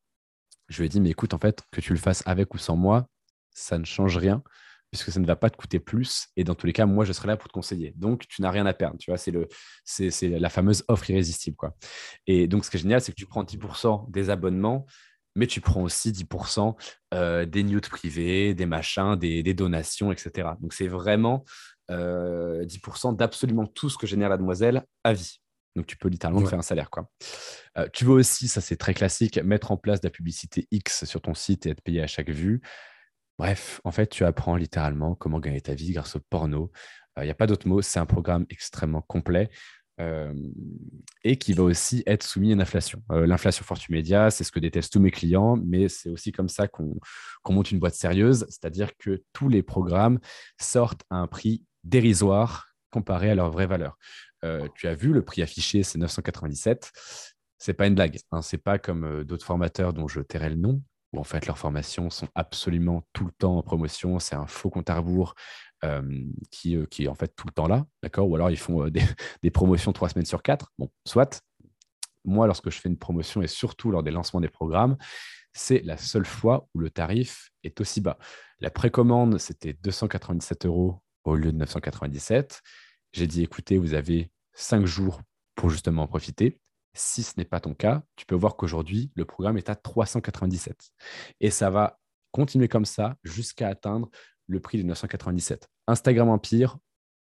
Je lui ai dit, mais écoute, en fait, que tu le fasses avec ou sans moi, ça ne change rien puisque ça ne va pas te coûter plus. Et dans tous les cas, moi, je serai là pour te conseiller. Donc, tu n'as rien à perdre. Tu vois, c'est, le, c'est, la fameuse offre irrésistible. Quoi. Et donc, ce qui est génial, c'est que tu prends 10% des abonnements, mais tu prends aussi 10% euh, des news privés, des machins, des, donations, etc. Donc, c'est vraiment 10% euh, d'absolument tout ce que génère la demoiselle à vie. Donc, tu peux littéralement faire un salaire. Quoi. Euh, tu veux aussi, ça c'est très classique, mettre en place de la publicité X sur ton site et être payé à chaque vue. Bref, en fait, tu apprends littéralement comment gagner ta vie grâce au porno. Il euh, n'y a pas d'autre mot, c'est un programme extrêmement complet euh, et qui va aussi être soumis à une inflation. Euh, l'inflation Fortune Media, c'est ce que détestent tous mes clients, mais c'est aussi comme ça qu'on monte une boîte sérieuse, c'est-à-dire que tous les programmes sortent à un prix dérisoire comparé à leur vraie valeur. tu as vu, le prix affiché, c'est 997 c'est pas une blague. Hein. C'est pas comme d'autres formateurs dont je tairai le nom, où en fait leurs formations sont absolument tout le temps en promotion. C'est un faux compte à rebours qui, qui, est en fait tout le temps là, d'accord? Ou alors ils font des, promotions trois semaines sur quatre. Bon, soit. Moi, lorsque je fais une promotion et surtout lors des lancements des programmes, c'est la seule fois où le tarif est aussi bas. La précommande, c'était 297 euros au lieu de 997. J'ai dit, écoutez, vous avez cinq jours pour justement en profiter. Si ce n'est pas ton cas, tu peux voir qu'aujourd'hui, le programme est à 397. Et ça va continuer comme ça jusqu'à atteindre le prix de 997. Instagram Empire,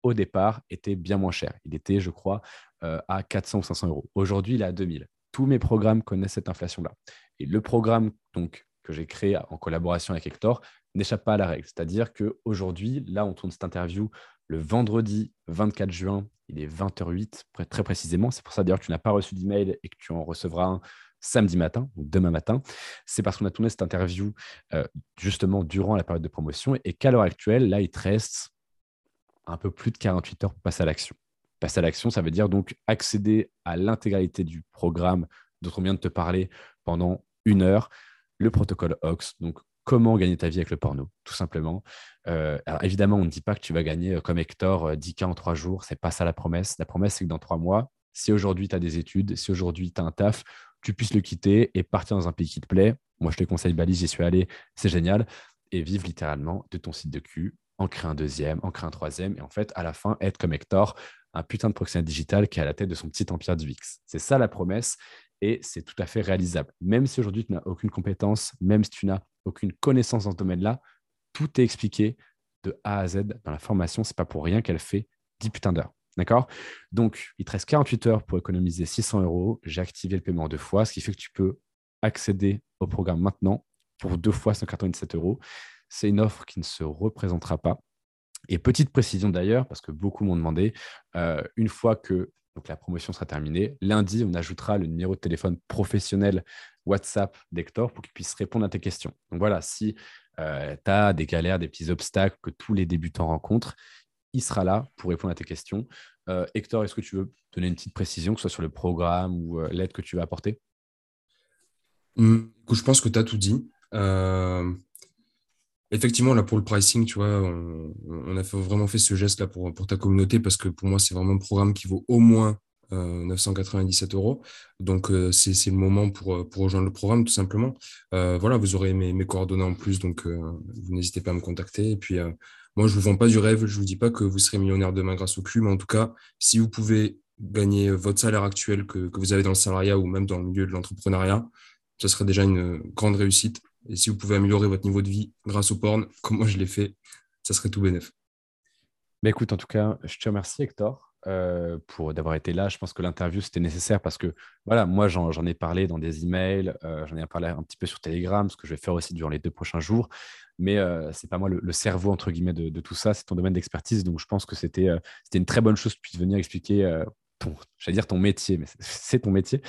au départ, était bien moins cher. Il était, je crois, euh, à 400 ou 500 euros. Aujourd'hui, il est à 2000. Tous mes programmes connaissent cette inflation-là. Et le programme donc, que j'ai créé en collaboration avec Hector n'échappe pas à la règle. C'est-à-dire qu'aujourd'hui, là, on tourne cette interview le vendredi 24 juin, il est 20h08 très précisément. C'est pour ça d'ailleurs que tu n'as pas reçu d'email et que tu en recevras un samedi matin ou demain matin. C'est parce qu'on a tourné cette interview euh, justement durant la période de promotion et qu'à l'heure actuelle, là, il te reste un peu plus de 48 heures pour passer à l'action. Passer à l'action, ça veut dire donc accéder à l'intégralité du programme dont on vient de te parler pendant une heure, le protocole OX, donc comment gagner ta vie avec le porno, tout simplement. Euh, alors évidemment, on ne dit pas que tu vas gagner euh, comme Hector 10K euh, en trois jours, c'est pas ça la promesse. La promesse, c'est que dans trois mois, si aujourd'hui tu as des études, si aujourd'hui tu as un taf, tu puisses le quitter et partir dans un pays qui te plaît. Moi, je te conseille Bali, j'y suis allé, c'est génial. et vivre littéralement de ton site de cul, en créer un deuxième, en créer un troisième, et en fait, à la fin, être comme Hector, un putain de proxénète digital qui est à la tête de son petit empire du VIX. C'est ça la promesse, et c'est tout à fait réalisable. Même si aujourd'hui tu n'as aucune compétence, même si tu n'as aucune connaissance dans ce domaine-là, tout est expliqué de A à Z dans la formation. C'est pas pour rien qu'elle fait 10 putains d'heures. D'accord? Donc, il te reste 48 heures pour économiser 600 euros. J'ai activé le paiement deux fois, ce qui fait que tu peux accéder au programme maintenant pour deux fois 197 euros. C'est une offre qui ne se représentera pas. Et petite précision d'ailleurs, parce que beaucoup m'ont demandé, euh, une fois que donc, la promotion sera terminée, lundi, on ajoutera le numéro de téléphone professionnel WhatsApp d'Hector pour qu'il puisse répondre à tes questions. Donc voilà, si euh, tu as des galères, des petits obstacles que tous les débutants rencontrent, il sera là pour répondre à tes questions. Euh, Hector, est-ce que tu veux donner une petite précision, que ce soit sur le programme ou l'aide que tu vas apporter? Mmh, Je pense que tu as tout dit. Effectivement, là, pour le pricing, tu vois, on, a vraiment fait ce geste-là pour, pour ta communauté parce que pour moi, c'est vraiment un programme qui vaut au moins 997 euh, euros. Donc, euh, c'est le moment pour, euh, pour rejoindre le programme, tout simplement. voilà, vous aurez mes, mes, coordonnées en plus, donc vous n'hésitez pas à me contacter. Et puis, moi, je ne vous vends pas du rêve, je ne vous dis pas que vous serez millionnaire demain grâce au cul, mais en tout cas, si vous pouvez gagner votre salaire actuel que, que vous avez dans le salariat ou même dans le milieu de l'entrepreneuriat, ce serait déjà une grande réussite. Et si vous pouvez améliorer votre niveau de vie grâce au porn, comme moi je l'ai fait, ça serait tout bénef. Mais écoute, en tout cas, je te remercie, Hector, euh, pour d'avoir été là. Je pense que l'interview, c'était nécessaire parce que, voilà, moi, j'en ai parlé dans des emails, euh, j'en ai parlé un petit peu sur Telegram, ce que je vais faire aussi durant les deux prochains jours. Mais euh, c'est pas moi le, cerveau, entre guillemets, de, tout ça. C'est ton domaine d'expertise. Donc, je pense que c'était une très bonne chose que tu puisses venir expliquer ton, j'allais dire ton métier, mais c'est ton métier,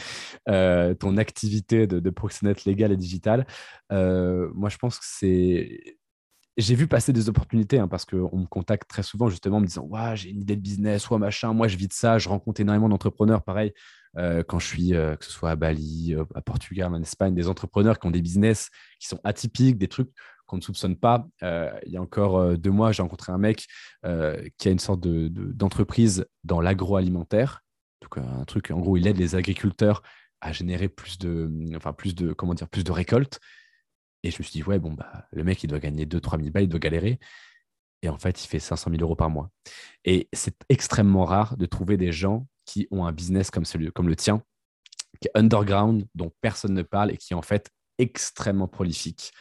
euh, ton activité de, de proxénète légal et digital. Euh, moi, je pense que c'est. J'ai vu passer des opportunités hein, parce qu'on me contacte très souvent justement en me disant ouais, j'ai une idée de business, soit machin, moi je vis de ça, je rencontre énormément d'entrepreneurs, pareil, euh, quand je suis, que ce soit à Bali, à Portugal, en Espagne, des entrepreneurs qui ont des business qui sont atypiques, des trucs qu'on ne soupçonne pas. Euh, il y a encore euh, deux mois, j'ai rencontré un mec euh, qui a une sorte d'entreprise de, dans l'agroalimentaire. Donc un truc, en gros, il aide les agriculteurs à générer plus de, enfin plus de, comment dire, plus de récoltes. Et je me suis dit, ouais, bon, bah, le mec, il doit gagner 2-3 000 balles, il doit galérer. Et en fait, il fait 500 000 euros par mois. Et c'est extrêmement rare de trouver des gens qui ont un business comme, celui, comme le tien, qui est underground, dont personne ne parle et qui est en fait extrêmement prolifique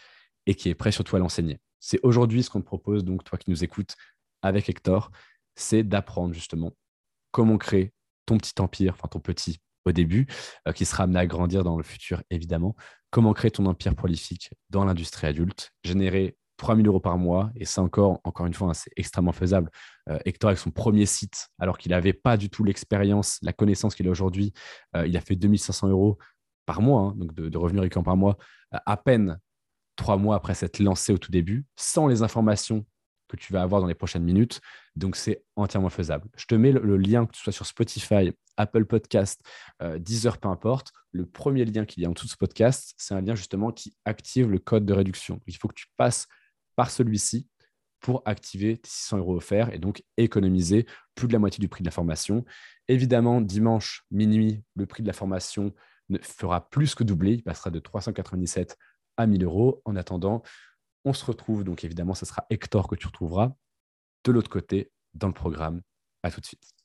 et qui est prêt surtout à l'enseigner. C'est aujourd'hui ce qu'on te propose, donc toi qui nous écoutes avec Hector, c'est d'apprendre justement comment créer ton petit empire, enfin ton petit au début, euh, qui sera amené à grandir dans le futur évidemment, comment créer ton empire prolifique dans l'industrie adulte, générer 3000 euros par mois, et ça encore, encore une fois, hein, c'est extrêmement faisable. Euh, Hector, avec son premier site, alors qu'il n'avait pas du tout l'expérience, la connaissance qu'il a aujourd'hui, euh, il a fait 2500 euros par mois, hein, donc de, de, revenus récurrents par mois, à peine trois mois après s'être lancé au tout début, sans les informations que tu vas avoir dans les prochaines minutes. Donc, c'est entièrement faisable. Je te mets le, lien, que ce soit sur Spotify, Apple Podcast, euh, Deezer, peu importe. Le premier lien qu'il y a en dessous de ce podcast, c'est un lien justement qui active le code de réduction. Il faut que tu passes par celui-ci pour activer tes 600 euros offerts et donc économiser plus de la moitié du prix de la formation. Évidemment, dimanche minuit, le prix de la formation ne fera plus que doubler. Il passera de 397 à 1000 euros. En attendant, on se retrouve, donc évidemment, ce sera Hector que tu retrouveras de l'autre côté dans le programme. À tout de suite.